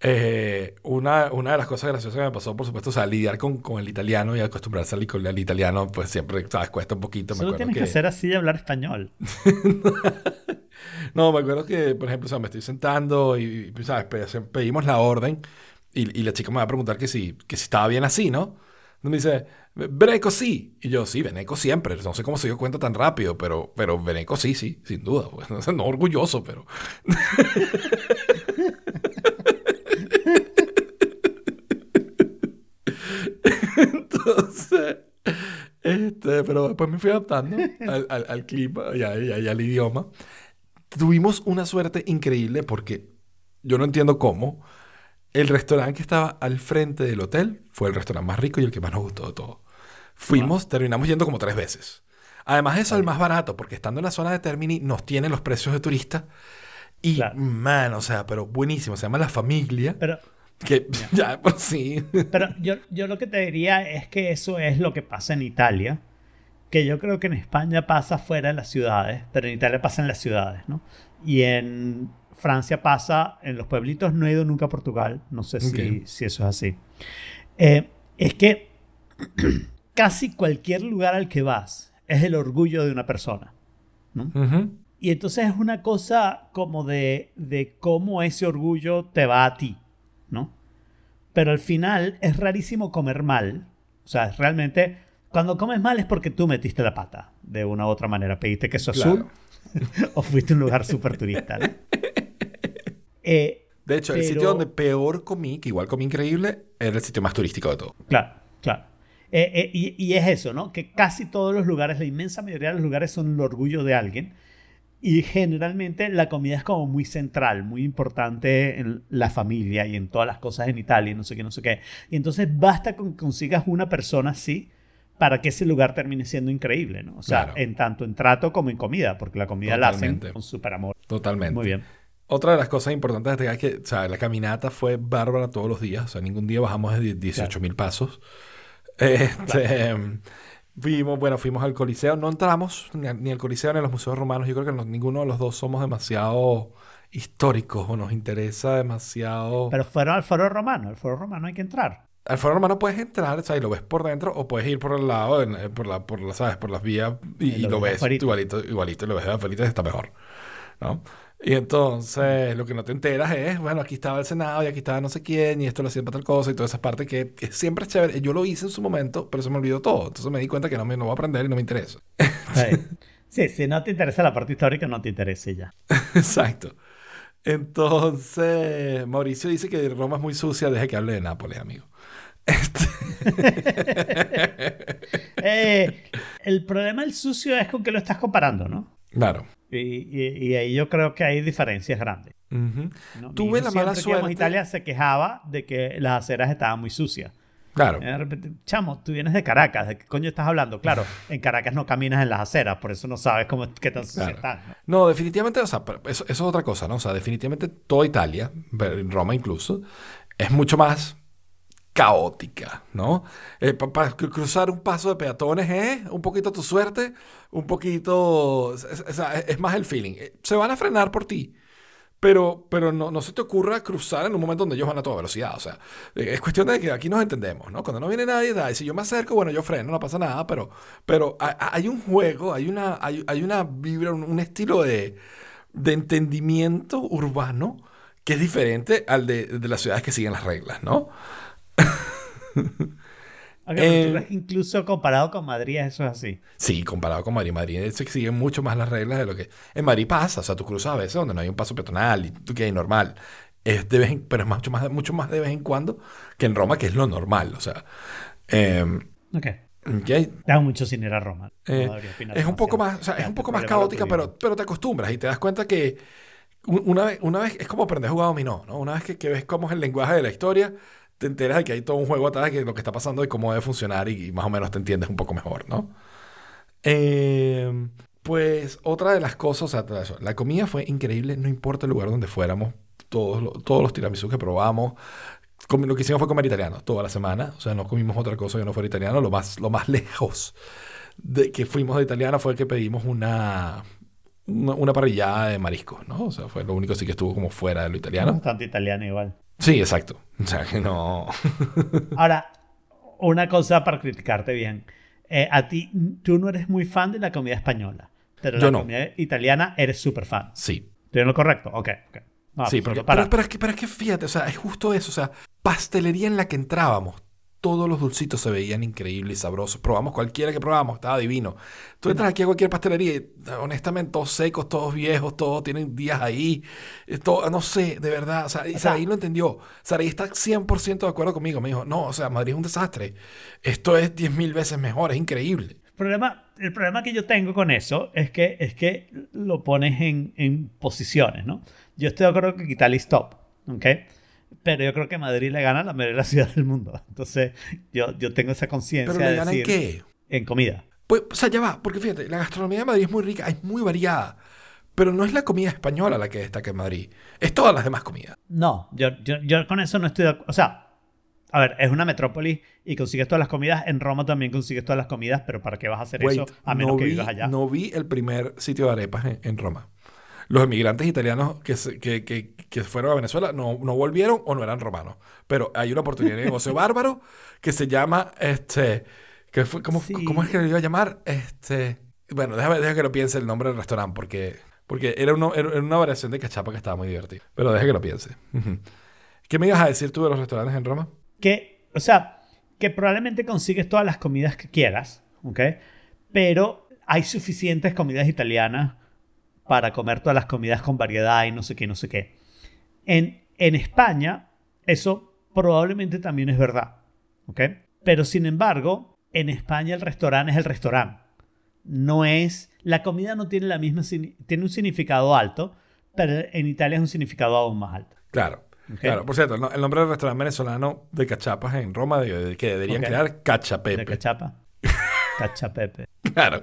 Eh, una, una de las cosas graciosas que me pasó, por supuesto, o sea, lidiar con, con el italiano y acostumbrarse al, al italiano, pues siempre, ¿sabes? Cuesta un poquito. Me Solo acuerdo tienes que... que- hacer así y hablar español. No, me acuerdo que, por ejemplo, o sea, me estoy sentando y, ¿sabes? Pe- Pedimos la orden y, y la chica me va a preguntar que si, que si estaba bien así, ¿no? Me dice, Veneco sí. Y yo, sí, Veneco siempre. No sé cómo se dio cuenta tan rápido, pero, pero Veneco sí, sí, sin duda. Pues, no orgulloso, pero... Entonces, este, pero después me fui adaptando al, al, al clima y, a- y y al idioma. Tuvimos una suerte increíble porque yo no entiendo cómo. El restaurante que estaba al frente del hotel fue el restaurante más rico y el que más nos gustó de todo. Fuimos, terminamos yendo como tres veces. Además de eso, el más barato, porque estando en la zona de Termini nos tiene los precios de turista. Y, Claro. man, o sea, pero buenísimo. Se llama La Familia. Pero, Que ya, por sí. pero yo, yo lo que te diría es que eso es lo que pasa en Italia. Que yo creo que en España pasa fuera de las ciudades, pero en Italia pasa en las ciudades, ¿no? Y en Francia pasa en los pueblitos. No he ido nunca a Portugal, no sé si, Ok. si eso es así. Eh, es que casi cualquier lugar al que vas es el orgullo de una persona. ¿no? Ujú. Y entonces es una cosa como de, de cómo ese orgullo te va a ti. Pero al final es rarísimo comer mal. O sea, realmente, cuando comes mal es porque tú metiste la pata, de una u otra manera. Pediste queso azul o fuiste a un lugar súper turista, ¿no? Eh, De hecho, el Pero- sitio donde peor comí, que igual comí increíble, era el sitio más turístico de todo. Claro, claro. Eh, eh, y, y es eso, ¿no? Que casi todos los lugares, la inmensa mayoría de los lugares son el orgullo de alguien. Y generalmente la comida es como muy central, muy importante en la familia y en todas las cosas en Italia no sé qué, no sé qué. Y entonces basta con que consigas una persona así para que ese lugar termine siendo increíble, ¿no? O sea, Claro. en tanto en trato como en comida, porque la comida la hacen Totalmente. con súper amor. Totalmente. Muy bien. Otra de las cosas importantes de es que o sea, la caminata fue bárbara todos los días. O sea, ningún día bajamos de 18 mil pasos. Este, Fuimos, bueno, fuimos al Coliseo. No entramos ni, a- ni al Coliseo ni a los museos romanos. Yo creo que no- ninguno de los dos somos demasiado históricos o nos interesa demasiado. Pero fueron al foro romano, al foro romano hay que entrar. Al foro romano puedes entrar, o sea, y lo ves por dentro, o puedes ir por el lado, eh, por la, por la, ¿sabes? Por las vías y, Y y lo lo ves igualito, igualito, y lo ves de afuera está mejor, ¿no? Y entonces lo que no te enteras es, bueno, aquí estaba el Senado y aquí estaba no sé quién y esto lo hacían para tal cosa y toda esa parte que, que siempre es chévere. Yo lo hice en su momento, pero se me olvidó todo. Entonces me di cuenta que no me no voy a aprender y no me interesa. Sí. Sí, si no te interesa la parte histórica, no te interesa ya. Exacto. Entonces, Mauricio dice que Roma es muy sucia, deje que hable de Nápoles, amigo. Este- Eh, el problema del sucio es con que lo estás comparando, ¿no? Claro. Y, y- y ahí yo creo que hay diferencias grandes. Ujú. ¿no? Mi Tuve la mala siempre que suerte. Italia se quejaba de que las aceras estaban muy sucias. Claro. Y de repente, chamo, tú vienes de Caracas, ¿de qué coño estás hablando? Claro, en Caracas no caminas en las aceras, por eso no sabes cómo, qué tan sucias Claro. están. ¿no? No, definitivamente, o sea, eso, eso es otra cosa, ¿no? O sea, definitivamente toda Italia, Roma incluso, es mucho más caótica, ¿no? Eh, para cruzar un paso de peatones es un poquito tu suerte, un poquito, es, es- más el feeling. Eh, Se van a frenar por ti, pero, pero no, no se te ocurra cruzar en un momento donde ellos van a toda velocidad. O sea, eh, es cuestión de que aquí nos entendemos, ¿no? Cuando no viene nadie, si yo me acerco, bueno, yo freno, no pasa nada, pero, pero ha- ha- hay un juego, hay una, hay, una vibra, un, estilo de, de entendimiento urbano que es diferente al de las ciudades que siguen las reglas, ¿no? Ok, pero Eh, incluso comparado con Madrid, eso es así. Sí, comparado con Madrid. Madrid se siguen mucho más las reglas de lo que... En Madrid pasa, o sea, tú cruzas a veces donde no hay un paso peatonal y tú que normal. Es de vez en- pero es mucho más, mucho más de vez en cuando que en Roma, que es lo normal, o sea... eh, Ok. ok, Tengo mucho sin ir a Roma. Eh, es un poco más, o sea, es un poco más es lo caótica, tuyo. pero, pero te acostumbras y te das cuenta que un- una vez, una vez es como aprender a jugar dominó, ¿no? Una vez que, que ves cómo es el lenguaje de la historia, te enteras de que hay todo un juego atrás, de que lo que está pasando y cómo debe funcionar y, y más o menos te entiendes un poco mejor, ¿no? Eh, pues otra de las cosas, o sea, la comida fue increíble, no importa el lugar donde fuéramos, todos, todos los tiramisú que probamos, lo que hicimos fue comer italiano toda la semana, o sea, no comimos otra cosa que no fuera italiano, lo más, lo más lejos de que fuimos de italiana fue que pedimos una, una, una parrillada de mariscos, ¿no? O sea, fue lo único sí que estuvo como fuera de lo italiano. Bastante italiano igual. Sí, exacto. O sea, que no... Ahora, una cosa para criticarte bien. Eh, a ti, tú no eres muy fan de la comida española, pero Yo la no. comida italiana eres súper fan. Sí, ¿Estoy en lo correcto? Ok, ok. No, sí, porque, para- pero, pero es que, pero es que fíjate, o sea, es justo eso, o sea, pastelería en la que entrábamos, todos los dulcitos se veían increíbles y sabrosos, probamos cualquiera que probamos, estaba divino. Tú entras aquí a cualquier pastelería y honestamente todos secos, todos viejos, todos tienen días ahí, eh, todo, no sé, de verdad, o sea, y Saraí lo entendió, Saraí está 100% de acuerdo conmigo, me dijo, no, o sea, Madrid es un desastre, esto es 10.000 veces mejor, es increíble. El problema, el problema que yo tengo con eso es que, es que lo pones en, en posiciones, ¿no? Yo estoy de acuerdo que Italia es top, ¿ok? Pero yo creo que Madrid le gana a la mayoría de ciudades del mundo. Entonces, yo, yo tengo esa conciencia Pero de le ganan decir... qué? En comida. Pues, o sea, ya va, porque fíjate, la gastronomía de Madrid es muy rica, es muy variada, pero no es la comida española la que destaca en Madrid, es todas las demás comidas. No, yo, yo, yo con eso no estoy de acuerdo. O sea, a ver, es una metrópoli y consigues todas las comidas. En Roma también consigues todas las comidas, pero ¿para qué vas a hacer Wait, eso a menos no que vi, vivas allá? no vi el primer sitio de arepas en, en Roma. Los emigrantes italianos que, se- que, que, que fueron a Venezuela no, no volvieron o no eran romanos. Pero hay una oportunidad de negocio bárbaro que se llama, este, que fue, ¿cómo, Sí. ¿cómo es que lo iba a llamar? Este, bueno, déjame, déjame que lo piense el nombre del restaurante porque, porque era, uno- era una variación de cachapa que estaba muy divertida. Pero deja que lo piense. ¿Qué me ibas a decir tú de los restaurantes en Roma? Que, o sea, que probablemente consigues todas las comidas que quieras, ¿ok? Pero hay suficientes comidas italianas para comer todas las comidas con variedad y no sé qué, no sé qué. En, en España, eso probablemente también es verdad, ¿ok? Pero sin embargo, en España el restaurante es el restaurante. No es... La comida no tiene la misma... Tiene un significado alto, pero en Italia es un significado aún más alto. Claro. Claro, por cierto, el, no- el nombre del restaurante venezolano de cachapas en Roma de, de- que deberían Ok. crear ¿De Cachapepe. cachapa? Cachapepe. Claro.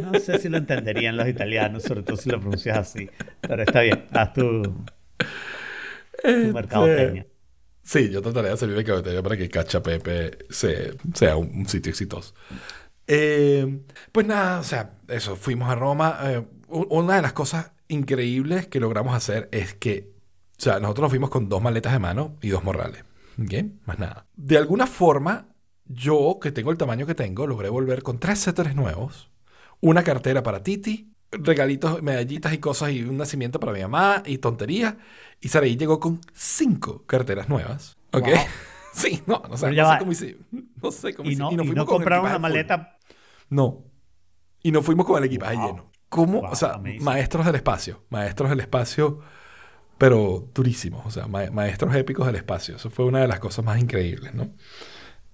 No sé si lo entenderían los italianos, sobre todo si lo pronuncias así. Pero está bien, haz tu, tu mercadotecnia. Este, Sí, yo trataré de hacer mi mercadotecnia para que Cachapepe se, sea un, un sitio exitoso. Eh, pues nada, o sea, eso, fuimos a Roma. eh, una de las cosas increíbles que logramos hacer es que, o sea, nosotros nos fuimos con dos maletas de mano y dos morrales. ¿Ok? Más nada. De alguna forma, yo, que tengo el tamaño que tengo, logré volver con tres setters nuevos, una cartera para Titi, regalitos, medallitas y cosas y un nacimiento para mi mamá y tonterías. Y Saraí llegó con cinco carteras nuevas. ¿Ok? Wow. sí, no, no sé, no sé cómo hice. No sé cómo Y hice. no, nos y no con compraron equipaje una full. maleta. No. Y nos fuimos con el equipaje Wow. lleno. ¿Cómo? Wow, o sea, amazing. maestros del espacio. Maestros del espacio, pero durísimos. O sea, ma- maestros épicos del espacio. Eso fue una de las cosas más increíbles, ¿no?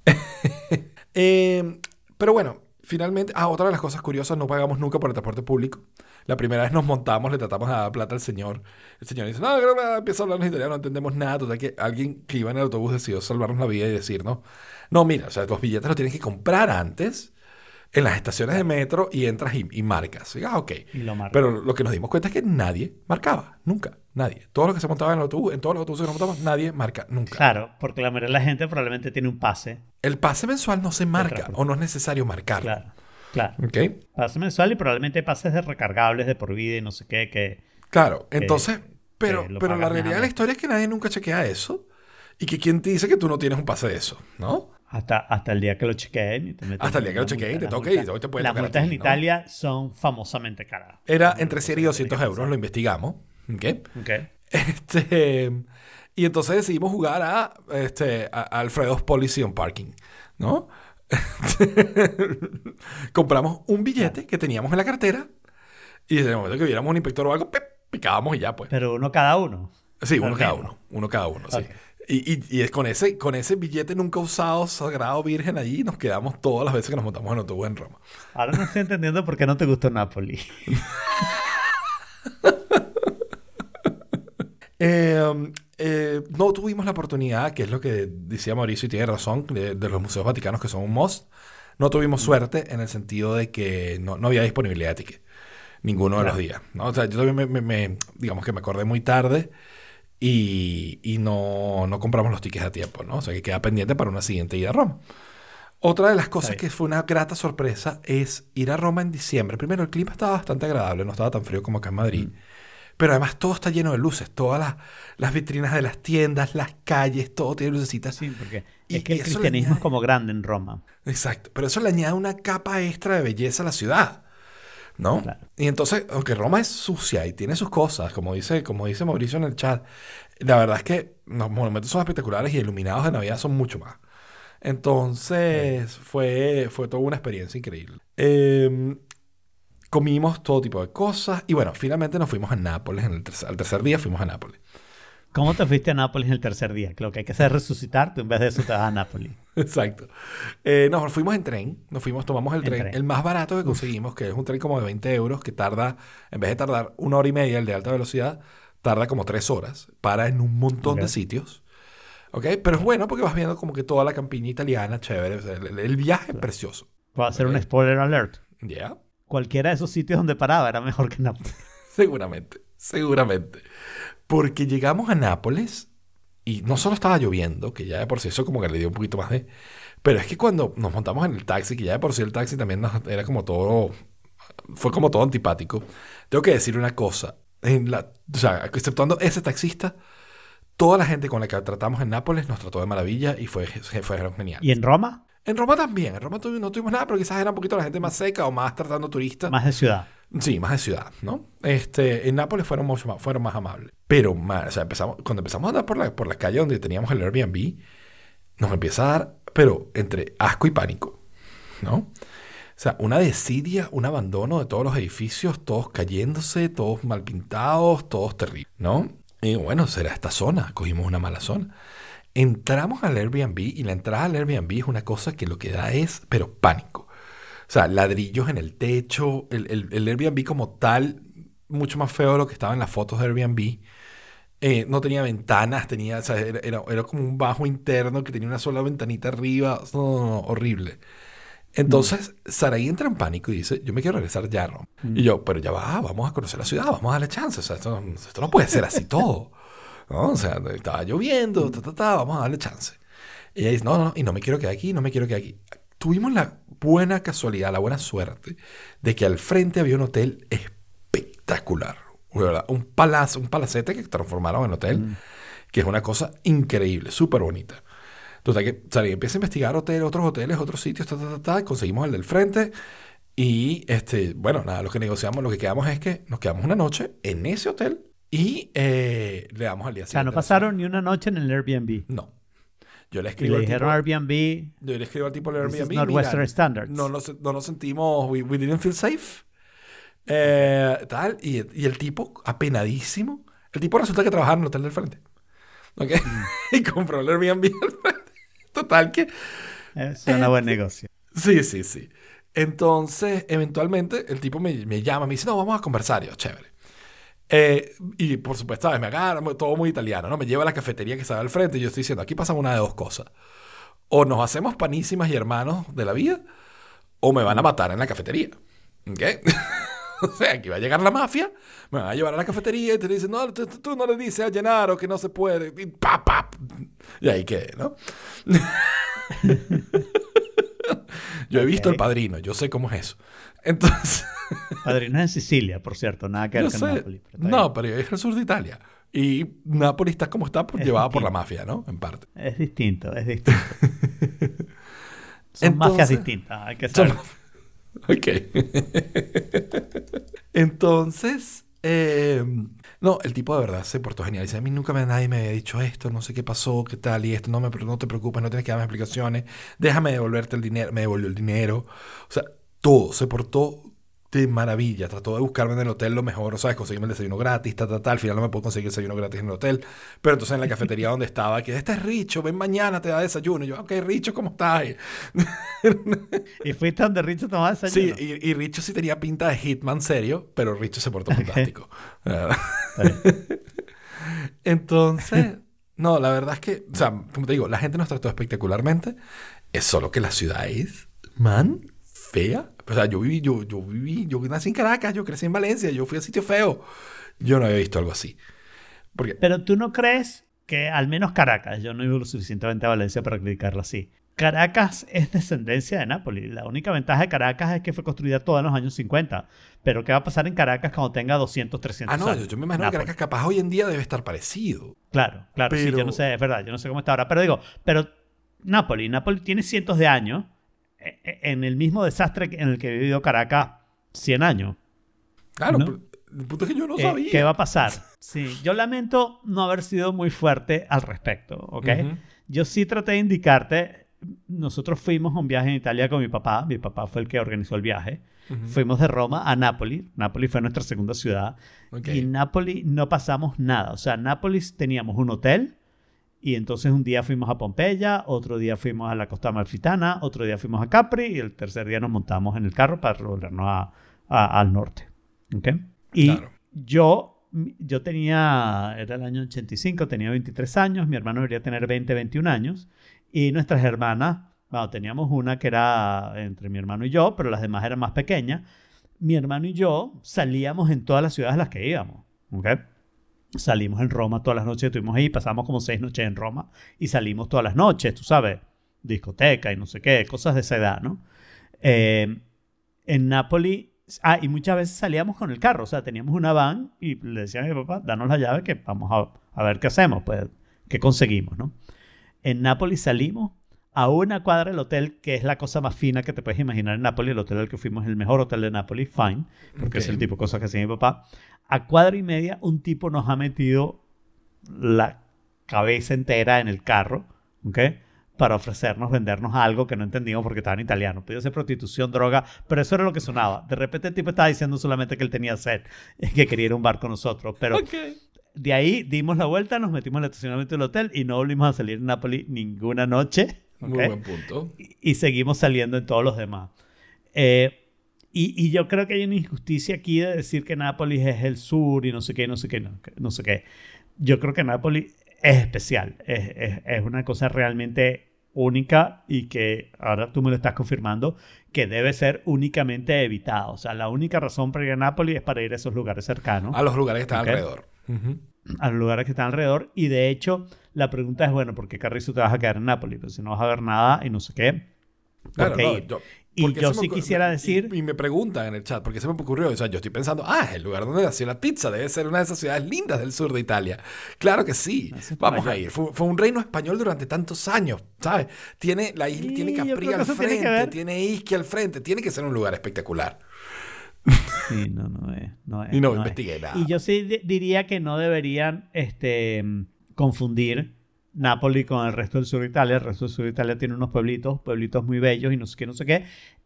Eh, pero bueno, finalmente, ah, otra de las cosas curiosas, no pagamos nunca por el transporte público. La primera vez nos montamos, le tratamos de dar plata al señor. El señor dice, no, no, no, empieza a hablarnos italiano, no entendemos nada. Total que alguien que iba en el autobús decidió salvarnos la vida y decirnos, no, mira, o sea, los billetes los tienes que comprar antes en las estaciones de metro y entras y, y marcas. Y, ah, ok. Y lo. Pero lo que nos dimos cuenta es que nadie marcaba, nunca, nadie. Todos los que se montaban en el autobús, en todos los autobuses que nos montamos, nadie marca, nunca. Claro, porque la mayoría de la gente probablemente tiene un pase. El pase mensual no se marca o no es necesario marcarlo. Claro, claro. ¿Ok? Pase mensual y probablemente pases de recargables de por vida y no sé qué, que... Claro, entonces, pero, pero la realidad de la historia es que nadie nunca chequea eso. Y que quién te dice que tú no tienes un pase de eso, ¿no? Hasta, hasta el día que lo chequeen y te meten Hasta el día que lo chequeen y te toque y hoy te puede Las tocar multas ti, en ¿no? Italia son famosamente caras. Era entre 100 y 200 euros, lo investigamos. ¿ok? Ok. Este, y entonces decidimos jugar a, este, a, Alfredo's Policy on Parking, ¿no? Compramos un billete que teníamos en la cartera y desde el momento que viéramos un inspector o algo, picábamos y ya, pues. Pero uno cada uno. Sí, uno cada uno. Uno cada uno, sí. Y, y, y es con ese, con ese billete nunca usado, sagrado, virgen, allí nos quedamos todas las veces que nos montamos en autobús en Roma. Ahora no estoy entendiendo por qué no te gustó Napoli. Eh, eh, no tuvimos la oportunidad, que es lo que decía Mauricio y tiene razón, de, de los museos vaticanos que son un must. No tuvimos suerte en el sentido de que no, no había disponibilidad de ticket. Ninguno de Claro. los días. ¿no? O sea, yo también me, me- me- digamos que me acordé muy tarde y, y no, no compramos los tickets a tiempo, ¿no? O sea, que queda pendiente para una siguiente ida a Roma. Otra de las cosas que fue una grata sorpresa es ir a Roma en diciembre. Primero, el clima estaba bastante agradable, no estaba tan frío como acá en Madrid. Pero además todo está lleno de luces. Todas las, las vitrinas de las tiendas, las calles, todo tiene lucecitas. Sí, porque Y- es que el cristianismo añade- es como grande en Roma. Exacto. Pero eso le añade una capa extra de belleza a la ciudad. ¿No? Claro. Y entonces, aunque Roma es sucia y tiene sus cosas, como dice, como dice Mauricio en el chat, la verdad es que los monumentos son espectaculares y iluminados de Navidad son mucho más. Entonces, fue, fue toda una experiencia increíble. Eh, comimos todo tipo de cosas y bueno, finalmente nos fuimos a Nápoles. En el tercer, al tercer día fuimos a Nápoles. ¿Cómo te fuiste a Nápoles en el tercer día? Lo que hay que hacer es resucitarte. En vez de eso te vas a Nápoles. Exacto. Eh, nos fuimos en tren, nos fuimos, tomamos el En tren, tren. el más barato que conseguimos, que es un tren como de 20 euros, que tarda, en vez de tardar una hora y media, el de alta velocidad, tarda como tres horas, para en un montón de Ok. sitios. ¿Ok? Pero es bueno porque vas viendo como que toda la campiña italiana, chévere, o sea, el, el viaje es precioso. Voy a hacer un Ok. spoiler alert. ¿Ya? Cualquiera de esos sitios donde paraba era mejor que Nápoles. Seguramente, seguramente. Porque llegamos a Nápoles y no solo estaba lloviendo, que ya de por sí eso como que le dio un poquito más de... Pero es que cuando nos montamos en el taxi, que ya de por sí el taxi también nos- era como todo... Fue como todo antipático. Tengo que decir una cosa. En la, o sea, exceptuando ese taxista, toda la gente con la que tratamos en Nápoles nos trató de maravilla y fue, fueron genial. ¿Y en Roma? En Roma también. En Roma no tuvimos nada, pero quizás era un poquito la gente más seca o más tratando turistas. Más de ciudad. Sí, más de ciudad, ¿no? Este, en Nápoles fueron mucho más, fueron más amables. Pero, más, o sea, empezamos, cuando empezamos a andar por la, por la calle donde teníamos el Airbnb, nos empieza a dar, pero entre asco y pánico, ¿no? O sea, una desidia, un abandono de todos los edificios, todos cayéndose, todos mal pintados, todos terribles, ¿no? Y bueno, será esta zona, cogimos una mala zona. Entramos al Airbnb y la entrada al Airbnb es una cosa que lo que da es, pero pánico. O sea, ladrillos en el techo, el, el, el Airbnb como tal, mucho más feo de lo que estaba en las fotos de Airbnb. Eh, no tenía ventanas, tenía, o sea, era, era, era como un bajo interno que tenía una sola ventanita arriba. No, no, no, horrible. Entonces, Saraí entra en pánico y dice, yo me quiero regresar ya a Roma. Y yo, pero ya va, vamos a conocer la ciudad, vamos a darle chance. O sea, esto, no- esto no puede ser así todo. ¿no? O sea, estaba lloviendo, ta, ta, ta, vamos a darle chance. Y ella dice, no, no, y no me quiero quedar aquí, no me quiero quedar aquí. Tuvimos la buena casualidad, la buena suerte de que al frente había un hotel espectacular. Un palacio, un palacete que transformaron en hotel, que es una cosa increíble, súper bonita. Entonces, que salí, empieza a investigar hoteles, otros hoteles, otros sitios, ta, ta, ta, conseguimos el del frente. Y, este, bueno, nada, lo que negociamos, lo que quedamos es que nos quedamos una noche en ese hotel y eh, le damos al día O sea, siguiente. no pasaron ni una noche en el Airbnb. No. Yo le Y escribo al tipo, Airbnb, yo le escribo al tipo del Airbnb. standards. no nos, no nos sentimos, we, we didn't feel safe. Eh, tal, y, y el tipo, apenadísimo, el tipo resulta que trabajaba en el hotel del frente. ¿Ok? Mm. y compró el Airbnb al frente. Total que... es un buen negocio. Sí, sí, sí. Entonces, eventualmente, el tipo me, me llama, me dice, no, vamos a conversar. Yo, chévere. Eh, y por supuesto, ¿sabes? me agarra, todo muy italiano, ¿no? Me lleva a la cafetería que estaba al frente y yo estoy diciendo, aquí pasan una de dos cosas. O nos hacemos panísimas y hermanos de la vida, o me van a matar en la cafetería. ¿Ok? o sea, aquí va a llegar la mafia, me van a llevar a la cafetería y te dicen, no, tú, no le dices a Gennaro que no se puede. Y, pa, pa. y ahí quedé, ¿no? yo he visto Ok. El Padrino, yo sé cómo es eso. Entonces... Padrino es en Sicilia, por cierto, nada que ver con. Nápoles. No, pero es el sur de Italia. Y Nápoles está como está, por, Es llevada por la mafia, ¿no? En parte. Es distinto, es distinto. Son mafias distintas, hay que Son- saber. Ok. Entonces, eh, no, el tipo de verdad se portó genial. Dice, a mí nunca me, nadie me había dicho esto, no sé qué pasó, qué tal y esto, no, me, no te preocupes, no tienes que darme explicaciones, déjame devolverte el dinero, me devolvió el dinero. O sea, todo, se portó de maravilla. Trató de buscarme en el hotel lo mejor, ¿sabes? Conseguirme el desayuno gratis, ta, ta, ta. Al final no me puedo conseguir el desayuno gratis en el hotel. Pero entonces en la cafetería donde estaba, que este es Richo, ven mañana, te da desayuno. Y yo, ok, Richo, ¿cómo estás? Y fuiste donde Richo tomaba Sí, desayuno. y, y Richo sí tenía pinta de Hitman serio, pero Richo se portó fantástico. Entonces, no, la verdad es que, o sea, como te digo, la gente nos trató espectacularmente. Es solo que la ciudad es, man, fea. O sea, yo viví, yo, yo viví, yo nací en Caracas, yo crecí en Valencia, yo fui a sitio feo. Yo no había visto algo así. Porque, Pero tú no crees que al menos Caracas, yo no vivo lo suficientemente a Valencia para criticarlo así. Caracas es descendencia de Nápoles. La única ventaja de Caracas es que fue construida toda en los años 50. Pero ¿qué va a pasar en Caracas cuando tenga 200, 300 ah, no, años? yo, yo me imagino que. Caracas capaz hoy en día debe estar parecido. Claro, claro, sí, Pero- yo no sé, es verdad, yo no sé cómo está ahora. Pero digo, pero Nápoles, Nápoles tiene cientos de años en el mismo desastre en el que ha vivido Caracas 100 años. Claro, ¿No? pero el punto es que yo no Eh, sabía. ¿Qué va a pasar? Sí, yo lamento no haber sido muy fuerte al respecto, ¿ok? Ujú. Yo sí traté de indicarte. Nosotros fuimos a un viaje en Italia con mi papá. Mi papá fue el que organizó el viaje. Ujú. Fuimos de Roma a Nápoles. Nápoles fue nuestra segunda ciudad. Ok. Y en Nápoles no pasamos nada. O sea, en Nápoles teníamos un hotel. Y entonces un día fuimos a Pompeya, otro día fuimos a la costa amalfitana, otro día fuimos a Capri y el tercer día nos montamos en el carro para volvernos a- a- al norte. ¿Ok? Y Claro. yo, yo tenía, era el año 85, tenía 23 años, mi hermano debería tener 20, 21 años, y nuestras hermanas, bueno, teníamos una que era entre mi hermano y yo, pero las demás eran más pequeñas. Mi hermano y yo salíamos en todas las ciudades a las que íbamos, ¿ok? Salimos en Roma todas las noches, estuvimos ahí, pasamos como seis noches en Roma y salimos todas las noches, tú sabes, discoteca y no sé qué, cosas de esa edad, ¿no? Eh, en Nápoles, ah, y muchas veces salíamos con el carro, o sea, teníamos una van y le decía a mi papá, danos la llave que vamos a, a ver qué hacemos, pues, qué conseguimos, ¿no? En Nápoles salimos a una cuadra del hotel, que es la cosa más fina que te puedes imaginar en Nápoles, el hotel al que fuimos, el mejor hotel de Nápoles, fine, porque es el tipo de cosas que hacía mi papá. A cuadra y media, un tipo nos ha metido la cabeza entera en el carro, ¿ok? Para ofrecernos, vendernos algo que no entendíamos porque estaba en italiano. Podía ser prostitución, droga, pero eso era lo que sonaba. De repente el tipo estaba diciendo solamente que él tenía sed, que quería ir a un bar con nosotros. Pero Ok. de ahí dimos la vuelta, nos metimos en el estacionamiento del hotel y no volvimos a salir en Nápoles ninguna noche. Muy ¿ok? buen punto. y, y seguimos saliendo en todos los demás. Eh, y, y yo creo que hay una injusticia aquí de decir que Nápoles es el sur y no sé qué, no sé qué, no, no sé qué. Yo creo que Nápoles es especial, es, es, es una cosa realmente única y que ahora tú me lo estás confirmando que debe ser únicamente evitada. O sea, la única razón para ir a Nápoles es para ir a esos lugares cercanos A los lugares que están Ok. alrededor. Ujú. a los lugares que están alrededor. Y de hecho, la pregunta es, bueno, ¿por qué Carrizo te vas a quedar en Nápoles? Pues si no vas a ver nada y no sé qué. ¿Por Claro, no, yo- Y yo sí quisiera decir- Y, me preguntan en el chat, porque se me ocurrió. O sea, yo estoy pensando, ah, es el lugar donde nació la pizza. Debe ser una de esas ciudades lindas del sur de Italia. Claro que sí. Es Vamos a ir. Fue, fue un reino español durante tantos años, ¿sabes? Tiene la isla, Sí, tiene Capri al tiene frente, ver. tiene Ischia al frente. Tiene que ser un lugar espectacular. Sí, no, no es. No es Y no, es. investigué nada. Y yo sí di- diría que no deberían este, confundir Nápoli con el resto del sur de Italia. El resto del sur de Italia tiene unos pueblitos, pueblitos muy bellos y no sé qué, no sé qué.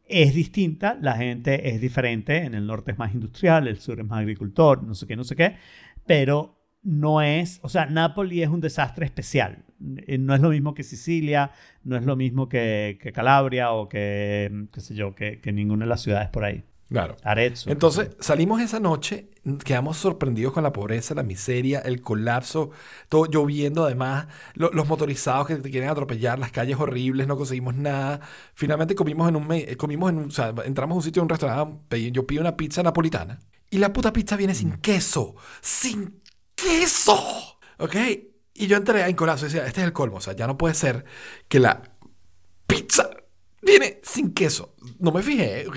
Es distinta, la gente es diferente. En el norte es más industrial, el sur es más agricultor, no sé qué, no sé qué. Pero no es, o sea, Nápoli es un desastre especial. Eh, no es lo mismo que Sicilia, no es lo mismo que, Calabria o que, qué sé yo, que, ninguna de las ciudades por ahí. Claro. Arezzo. Entonces, salimos esa noche, quedamos sorprendidos con la pobreza, la miseria, el colapso, todo lloviendo además, los motorizados que te quieren atropellar, las calles horribles, no conseguimos nada. Finalmente comimos en un, comimos en o sea, entramos a un sitio, en un restaurante, yo pido una pizza napolitana y la puta pizza viene sin mm. queso, sin queso. ¿Ok? Y yo entré en colapso y decía, este es el colmo. O sea, ya no puede ser que la pizza viene sin queso. No me fijé, ¿ok?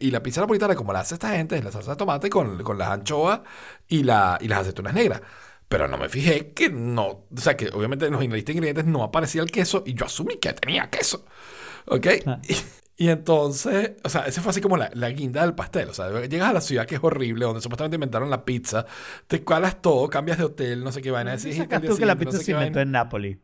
Y la pizza napolitana, como la hace esta gente, es la salsa de tomate con, con las anchoas y, la, y las aceitunas negras. Pero no me fijé que no, o sea, que obviamente en los ingredientes no aparecía el queso y yo asumí que tenía queso. ¿Ok? Y entonces, o sea, ese fue así como la, guinda del pastel. O sea, llegas a la ciudad que es horrible, donde supuestamente inventaron la pizza, te cualas todo, cambias de hotel, no sé qué vaina. ¿Qué sacas tú que la pizza se inventó en Nápoles?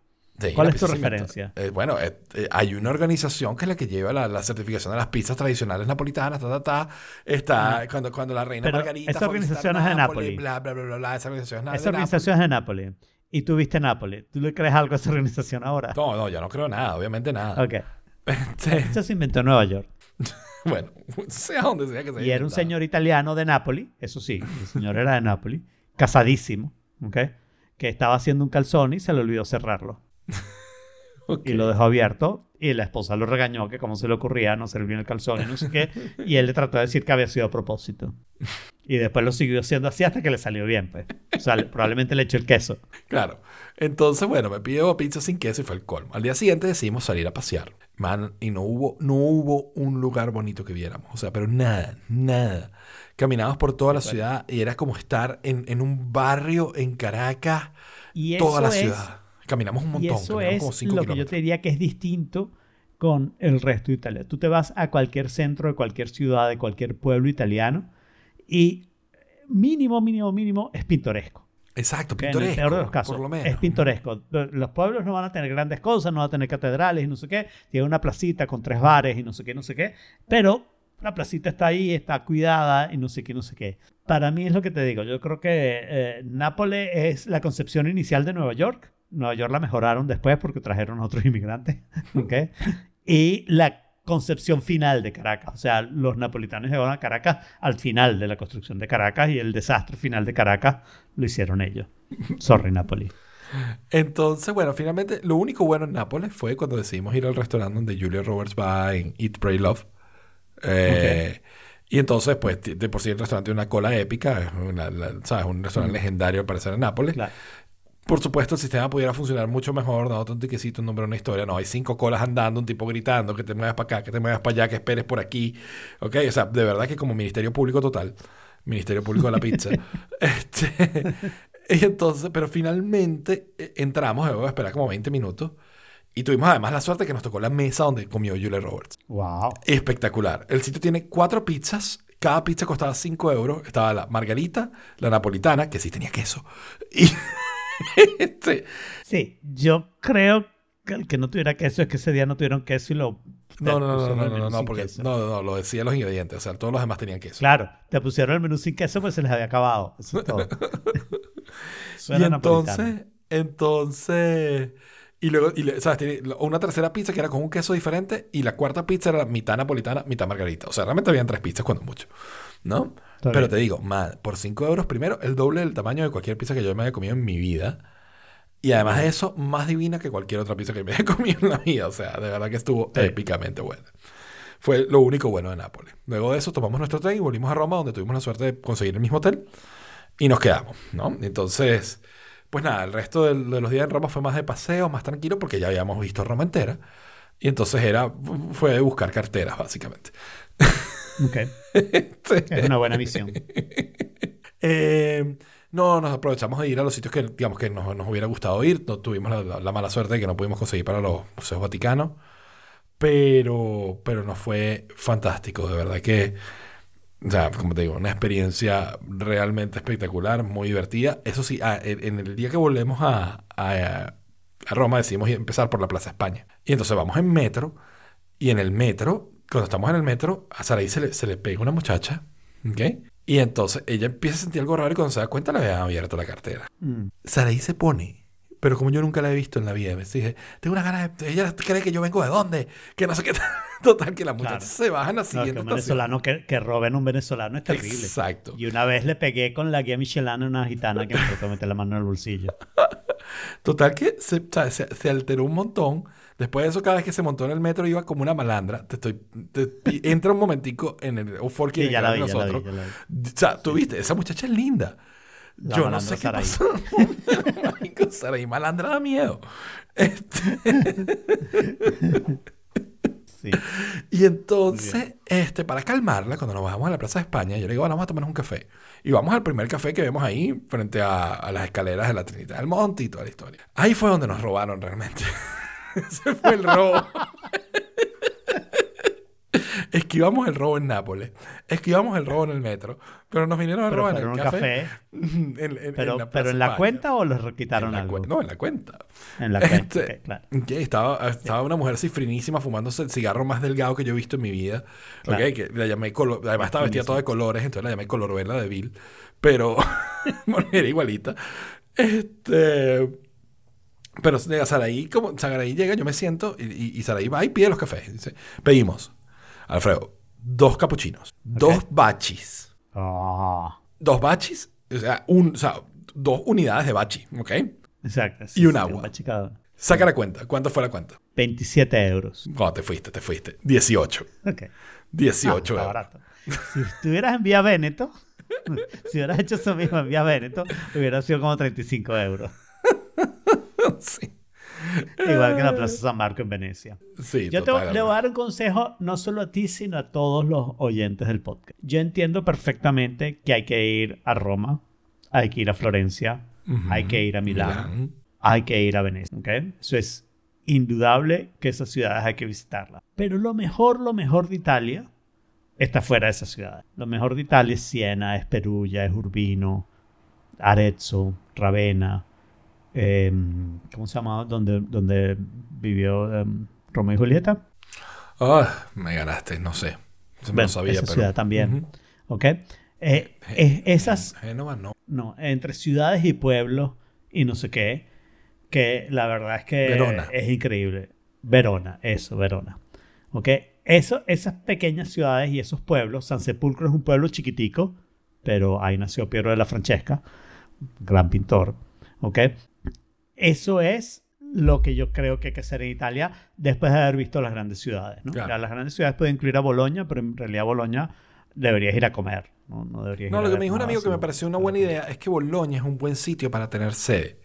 ¿Cuál es tu referencia? Eh, bueno, eh, eh, hay una organización que es la que lleva la, certificación de las pizzas tradicionales napolitanas, ta, ta, ta. Está ah. cuando, cuando la reina Margarita. Esa organización es de Nápoles. Bla, bla, bla, bla, esa organización es, esa organización es de Nápoles. Y tú viste Nápoles. ¿Tú le crees algo a esa organización ahora? No, no, yo no creo nada, obviamente nada. Ok. Este... se inventó en Nueva York. bueno, sea donde sea que se Y era un señor italiano de Nápoles, eso sí, el señor era de Nápoles, casadísimo, ¿ok? Que estaba haciendo un calzón y se le olvidó cerrarlo. Y lo dejó abierto y la esposa lo regañó que como se le ocurría no servir el calzón y no sé qué. Y él le trató de decir que había sido a propósito. Y después lo siguió haciendo así hasta que le salió bien, pues. O sea, probablemente le echó el queso. Claro. Entonces, bueno, me pidió pizza sin queso y fue el colmo. Al día siguiente decidimos salir a pasear. Man, y no hubo, no hubo un lugar bonito que viéramos. O sea, pero nada, nada. Caminamos por toda la ciudad y era como estar en, un barrio en Caracas, y toda la ciudad. Caminamos un montón. Y eso es lo que yo te diría que es distinto con el resto de Italia. Tú te vas a cualquier centro de cualquier ciudad, de cualquier pueblo italiano y mínimo, mínimo, mínimo es pintoresco. Exacto, pintoresco. En el peor de los casos. Por lo menos. Es pintoresco. Los pueblos no van a tener grandes cosas, no van a tener catedrales y no sé qué. Tiene una placita con tres bares y no sé qué, no sé qué. Pero la placita está ahí, está cuidada y no sé qué, no sé qué. Para mí es lo que te digo. Yo creo que eh, Nápoles es la concepción inicial de Nueva York. Nueva York la mejoraron después porque trajeron a otros inmigrantes. ¿okay? y la concepción final de Caracas. O sea, los napolitanos llegaron a Caracas al final de la construcción de Caracas y el desastre final de Caracas lo hicieron ellos. Sorry, Napoli. Entonces, bueno, finalmente lo único bueno en Nápoles fue cuando decidimos ir al restaurante donde Julia Roberts va en Eat, Pray, Love. Eh, y entonces, pues, de por sí el restaurante tiene una cola épica, ¿sabes? Un restaurante legendario al parecer en Nápoles. Claro. Por supuesto, el sistema pudiera funcionar mucho mejor, dado un tiquecito, un nombre, una historia. No, hay cinco colas andando, un tipo gritando, que te muevas para acá, que te muevas para allá, que esperes por aquí. ¿Ok? O sea, de verdad que como Ministerio Público total, Ministerio Público de la Pizza. este, y entonces, pero finalmente eh, entramos, luego de esperar como 20 minutos. Y tuvimos además la suerte que nos tocó la mesa donde comió Julia Roberts. ¡Wow! Espectacular. El sitio tiene cuatro pizzas. Cada pizza costaba 5 euros. Estaba la margarita, la napolitana, que sí tenía queso. Y este. Sí, yo creo que el que no tuviera queso es que ese día no tuvieron queso y lo. No, no, no, no, no, no, porque no, no, lo decían los ingredientes, o sea, todos los demás tenían queso. Claro, te pusieron el menú sin queso, pues se les había acabado. Eso es todo. y entonces, entonces, y luego, y, ¿sabes? Tiene una tercera pizza que era con un queso diferente y la cuarta pizza era mitad napolitana, mitad margarita. O sea, realmente habían tres pizzas cuando mucho, ¿no? Pero te digo, por 5 euros, primero, el doble del tamaño de cualquier pizza que yo me haya comido en mi vida. Y además de eso, más divina que cualquier otra pizza que me haya comido en la vida. O sea, de verdad que estuvo épicamente buena. Fue lo único bueno de Nápoles. Luego de eso, tomamos nuestro tren y volvimos a Roma, donde tuvimos la suerte de conseguir el mismo hotel. Y nos quedamos, ¿no? Entonces, pues nada, el resto de, los días en Roma fue más de paseo, más tranquilo, porque ya habíamos visto Roma entera. Y entonces era, fue buscar carteras, básicamente. Ok. es una buena visión. Eh, no, nos aprovechamos de ir a los sitios que, digamos, que nos, hubiera gustado ir. No, tuvimos la, mala suerte de que no pudimos conseguir para los museos vaticanos. Pero, pero nos fue fantástico, de verdad que, o sea, como te digo, una experiencia realmente espectacular, muy divertida. Eso sí, ah, en el día que volvemos a, a, a Roma, decidimos empezar por la Plaza España. Y entonces vamos en metro, y en el metro, cuando estamos en el metro, a Saraí se le, se le pega una muchacha, ¿ok? Y entonces ella empieza a sentir algo raro y cuando se da cuenta le habían abierto la cartera. Mm. Saraí se pone, pero como yo nunca la he visto en la vida, me dije, tengo una ganas de... Ella cree que yo vengo de dónde, que no sé qué. Total, que la muchacha Claro. se baja en la No, que siguiente un venezolano que, que roben a un venezolano es terrible. Exacto. Y una vez le pegué con la guía Michelin a una gitana que me trató de meter la mano en el bolsillo. Total que se, se- se alteró un montón. Después de eso, cada vez que se montó en el metro iba como una malandra. Te estoy, te- y entra un momentico en el Euforky Sí, ya la vi, ya la vi, nosotros. ya la vi. O sea, tú viste, esa muchacha es linda. La Yo no sé qué pasó. Marico, malandra da miedo. Este, Sí. y entonces, este, para calmarla, cuando nos bajamos a la Plaza de España, yo le digo, bueno, vamos a tomarnos un café. Y vamos al primer café que vemos ahí, frente a, a las escaleras de la Trinidad del Monte y toda la historia. Ahí fue donde nos robaron realmente. Ese fue el robo. Esquivamos el robo en Nápoles. Esquivamos el robo en el metro. Pero nos vinieron a robar en el un café. café. En, en- Pero, en la pero en la cuenta o les quitaron En la algo. No, en la cuenta. En la cuenta. Este, claro. estaba, estaba una mujer cifrinísima fumándose el cigarro más delgado que yo he visto en mi vida. Claro. ok, que la llamé color, además estaba vestida toda de colores, entonces la llamé coloruela de Bill. Pero bueno, era igualita. Este. Pero Saraí, como Saraí llega, yo me siento y, y, y Saraí va y pide los cafés. Dice, pedimos, Alfredo, dos capuchinos, dos bachis. Ah, Dos bachis, o sea, un, o sea, dos unidades de bachi, ¿ok? exacto. Y un sí, agua. Saca la cuenta. ¿Cuánto fue la cuenta? 27 euros. No, te fuiste, te fuiste. 18. Ok. 18 Ah, euros. barato. Si estuvieras en Vía Véneto, si hubieras hecho eso mismo en Vía Véneto, hubiera sido como 35 euros. sí. Igual que en la Plaza San Marco en Venecia. Sí, Yo te, le voy a dar un consejo no solo a ti, sino a todos los oyentes del podcast. Yo entiendo perfectamente que hay que ir a Roma, hay que ir a Florencia, hay que ir a Milán, Milán. hay que ir a Venecia. ¿ok? Eso es indudable que esas ciudades hay que visitarlas. Pero lo mejor, lo mejor de Italia está fuera de esas ciudades. Lo mejor de Italia es Siena, es Perugia, es Urbino, Arezzo, Ravenna. Em, ¿Cómo se llamaba? Donde, donde vivió em, Romeo y Julieta. Ah, me ganaste, no sé. Bueno, lo sabía, esa pero. ciudad también. Ujú. ¿Ok? Eh, es- esas, Génova no. no, entre ciudades y pueblos y no sé qué, que la verdad es que Verona. es increíble. Verona, eso, Verona. ¿Ok? Eso, esas pequeñas ciudades y esos pueblos, San Sepulcro es un pueblo chiquitico, pero ahí nació Piero de la Francesca, gran pintor. ¿Ok? Eso es lo que yo creo que hay que hacer en Italia después de haber visto las grandes ciudades. ¿no? Claro. Las grandes ciudades pueden incluir a Boloña, pero en realidad Boloña deberías ir a comer. No, no, deberías No, ir lo a que me dijo un amigo que me pareció una buena idea es que Boloña es un buen sitio para tener sede.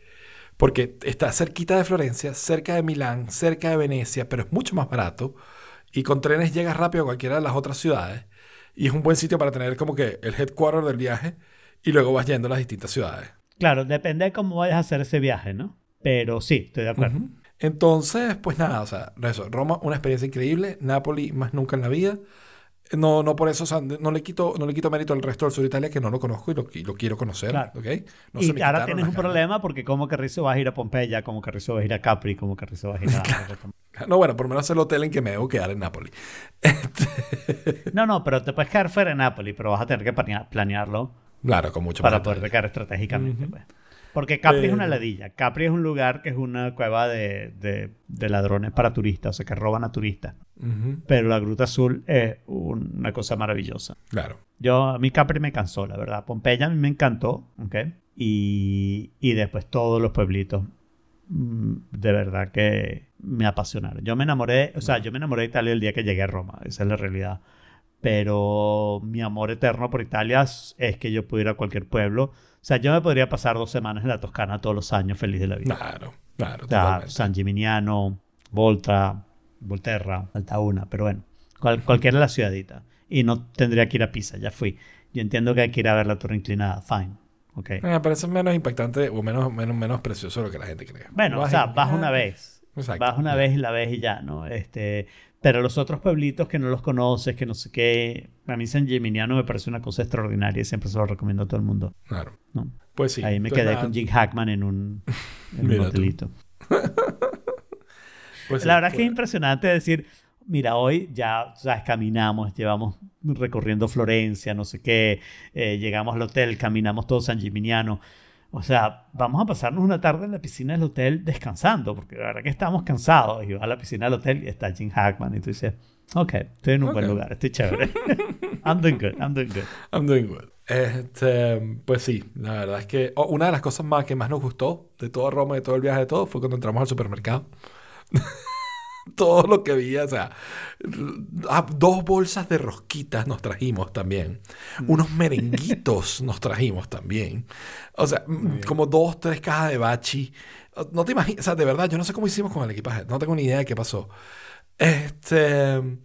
Porque está cerquita de Florencia, cerca de Milán, cerca de Venecia, pero es mucho más barato. Y con trenes llegas rápido a cualquiera de las otras ciudades. Y es un buen sitio para tener como que el headquarter del viaje. Y luego vas yendo a las distintas ciudades. Claro, depende de cómo vayas a hacer ese viaje, ¿no? Pero sí, estoy de acuerdo. Entonces, pues nada, o sea, eso, Roma, una experiencia increíble, Nápoli más nunca en la vida. No, no por eso, o sea, no le quito, no le quito mérito al resto del sur de Italia que no lo conozco y lo, y lo quiero conocer, Claro. ¿ok? No y ahora tienes un ganas. problema porque como Carrizo vas a ir a Pompeya, como Carrizo vas a ir a Capri, como Carrizo vas a ir a... No, bueno, por lo menos el hotel en que me debo quedar en Nápoli. no, no, pero te puedes quedar fuera de Nápoles, pero vas a tener que planea- planearlo Claro, con mucho para más poder quedar estratégicamente. pues. Porque Capri es una Pero- ladilla. Capri es un lugar que es una cueva de, de- de ladrones para turistas, o sea, que roban a turistas. Pero la Gruta Azul es una cosa maravillosa. Claro. Yo, a mí Capri me cansó, la verdad. Pompeya a mí me encantó, ¿ok? Y, y después todos los pueblitos, mm, de verdad que me apasionaron. Yo me enamoré, o sea, yo me enamoré de Italia el día que llegué a Roma, esa es la realidad. Pero mi amor eterno por Italia es que yo pudiera ir a cualquier pueblo. O sea, yo me podría pasar dos semanas en la Toscana todos los años feliz de la vida. Claro, claro, O sea. San Gimignano, Volta, Volterra, falta una, pero bueno, cual- cualquiera de las ciudaditas. Y no tendría que ir a Pisa, ya fui. Yo entiendo que hay que ir a ver la torre inclinada, fine. Ok. Me parece menos impactante o menos, menos, menos precioso de lo que la gente cree. Bueno, o Vas sea, y- vas una vez. Exacto. Vas una vez y la ves y ya, ¿no? Este, pero los otros pueblitos que no los conoces, que no sé qué, a mí San Gimignano me parece una cosa extraordinaria y siempre se lo recomiendo a todo el mundo. Claro. ¿no? Pues sí. Ahí me Entonces, quedé nada, con Jim Hackman en un, en un hotelito. Pues la verdad es que es impresionante decir, mira, hoy ya, ¿sabes? Caminamos, llevamos recorriendo Florencia, no sé qué, eh, llegamos al hotel, caminamos todo San Gimignano. O sea, vamos a pasarnos una tarde en la piscina del hotel descansando, porque la verdad que estamos cansados. Y vas a la piscina del hotel y está Jim Hackman y tú dices, ok, estoy en un buen lugar, estoy chévere. I'm doing good, I'm doing good. I'm doing good. Este, pues sí, la verdad es que oh, una de las cosas más que más nos gustó de todo Roma, de todo el viaje, de todo, fue cuando entramos al supermercado. todo lo que vi, o sea, dos bolsas de rosquitas nos trajimos también, mm. unos merenguitos nos trajimos también, o sea, como dos, tres cajas de bachi. No te imaginas, o sea, de verdad, yo no sé cómo hicimos con el equipaje, no tengo ni idea de qué pasó. Este,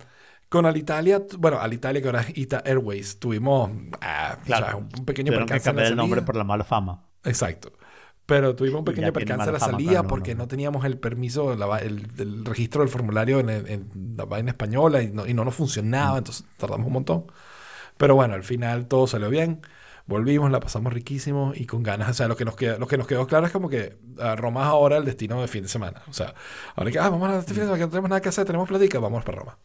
con Alitalia, bueno, Alitalia que ahora es Ita Airways, tuvimos ah, un pequeño percance. que el nombre por la mala fama. Exacto. Pero tuvimos un pequeño percance a la salida porque no teníamos el permiso, el, registro del formulario en, la vaina española y no, y no nos funcionaba, mm. entonces tardamos un montón. Pero bueno, al final todo salió bien. Volvimos, la pasamos riquísimo y con ganas. O sea, lo que nos, queda, lo que nos quedó claro es como que a Roma es ahora el destino de fin de semana. O sea, ahora que, ah, vamos a este fin de semana, que no tenemos nada que hacer, tenemos platica, vamos para Roma.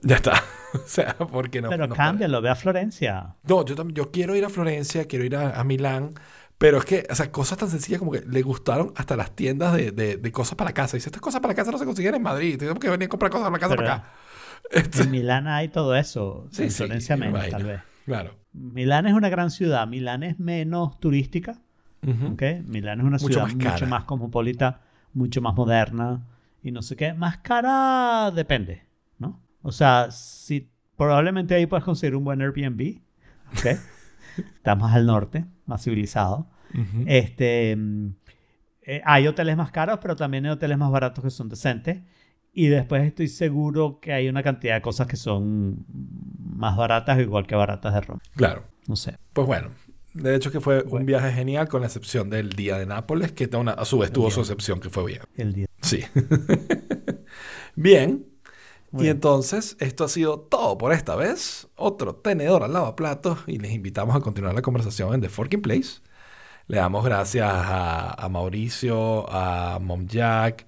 Ya está. o sea, porque no. Pero cámbialo, ve a Florencia. No, yo, yo quiero ir a Florencia, quiero ir a, a Milán pero es que, o sea, cosas tan sencillas como que le gustaron hasta las tiendas de, de, cosas para casa. Dice, estas cosas para casa no se consiguen en Madrid. Tenemos que venir a comprar cosas para casa para acá. Este en Milán hay todo eso. Sí, en Florencia menos, tal vez. Claro. Milán es una gran ciudad. Milán es menos turística. Milán es una ciudad mucho más cosmopolita, mucho más moderna y no sé qué. Más cara depende, ¿no? O sea, si probablemente ahí puedes conseguir un buen Airbnb. ¿Ok? está más al norte, más civilizado. este, mm, eh, hay hoteles más caros, pero también hay hoteles más baratos que son decentes. Y después estoy seguro que hay una cantidad de cosas que son más baratas, igual que baratas de Roma. Claro. No sé. Pues bueno, de hecho que fue un viaje genial, con la excepción del día de Nápoles, que a su vez tuvo su excepción, que fue bien. El día. Sí. bien. Y entonces, esto ha sido todo por esta vez. Otro tenedor al lavaplatos y les invitamos a continuar la conversación en The Forking Place. Le damos gracias a, Mauricio, a Mom Jack,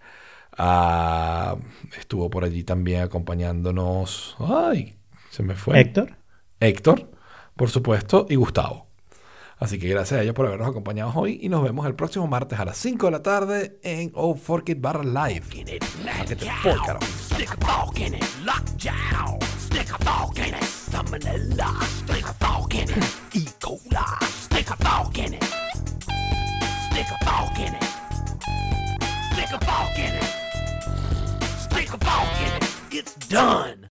a... estuvo por allí también acompañándonos. ¡Ay! Se me fue. Héctor. Héctor, por supuesto, y Gustavo. Así que gracias a ellos por habernos acompañado hoy y nos vemos el próximo martes a las 5 de la tarde en Oh Fork It Barra Live. It's done.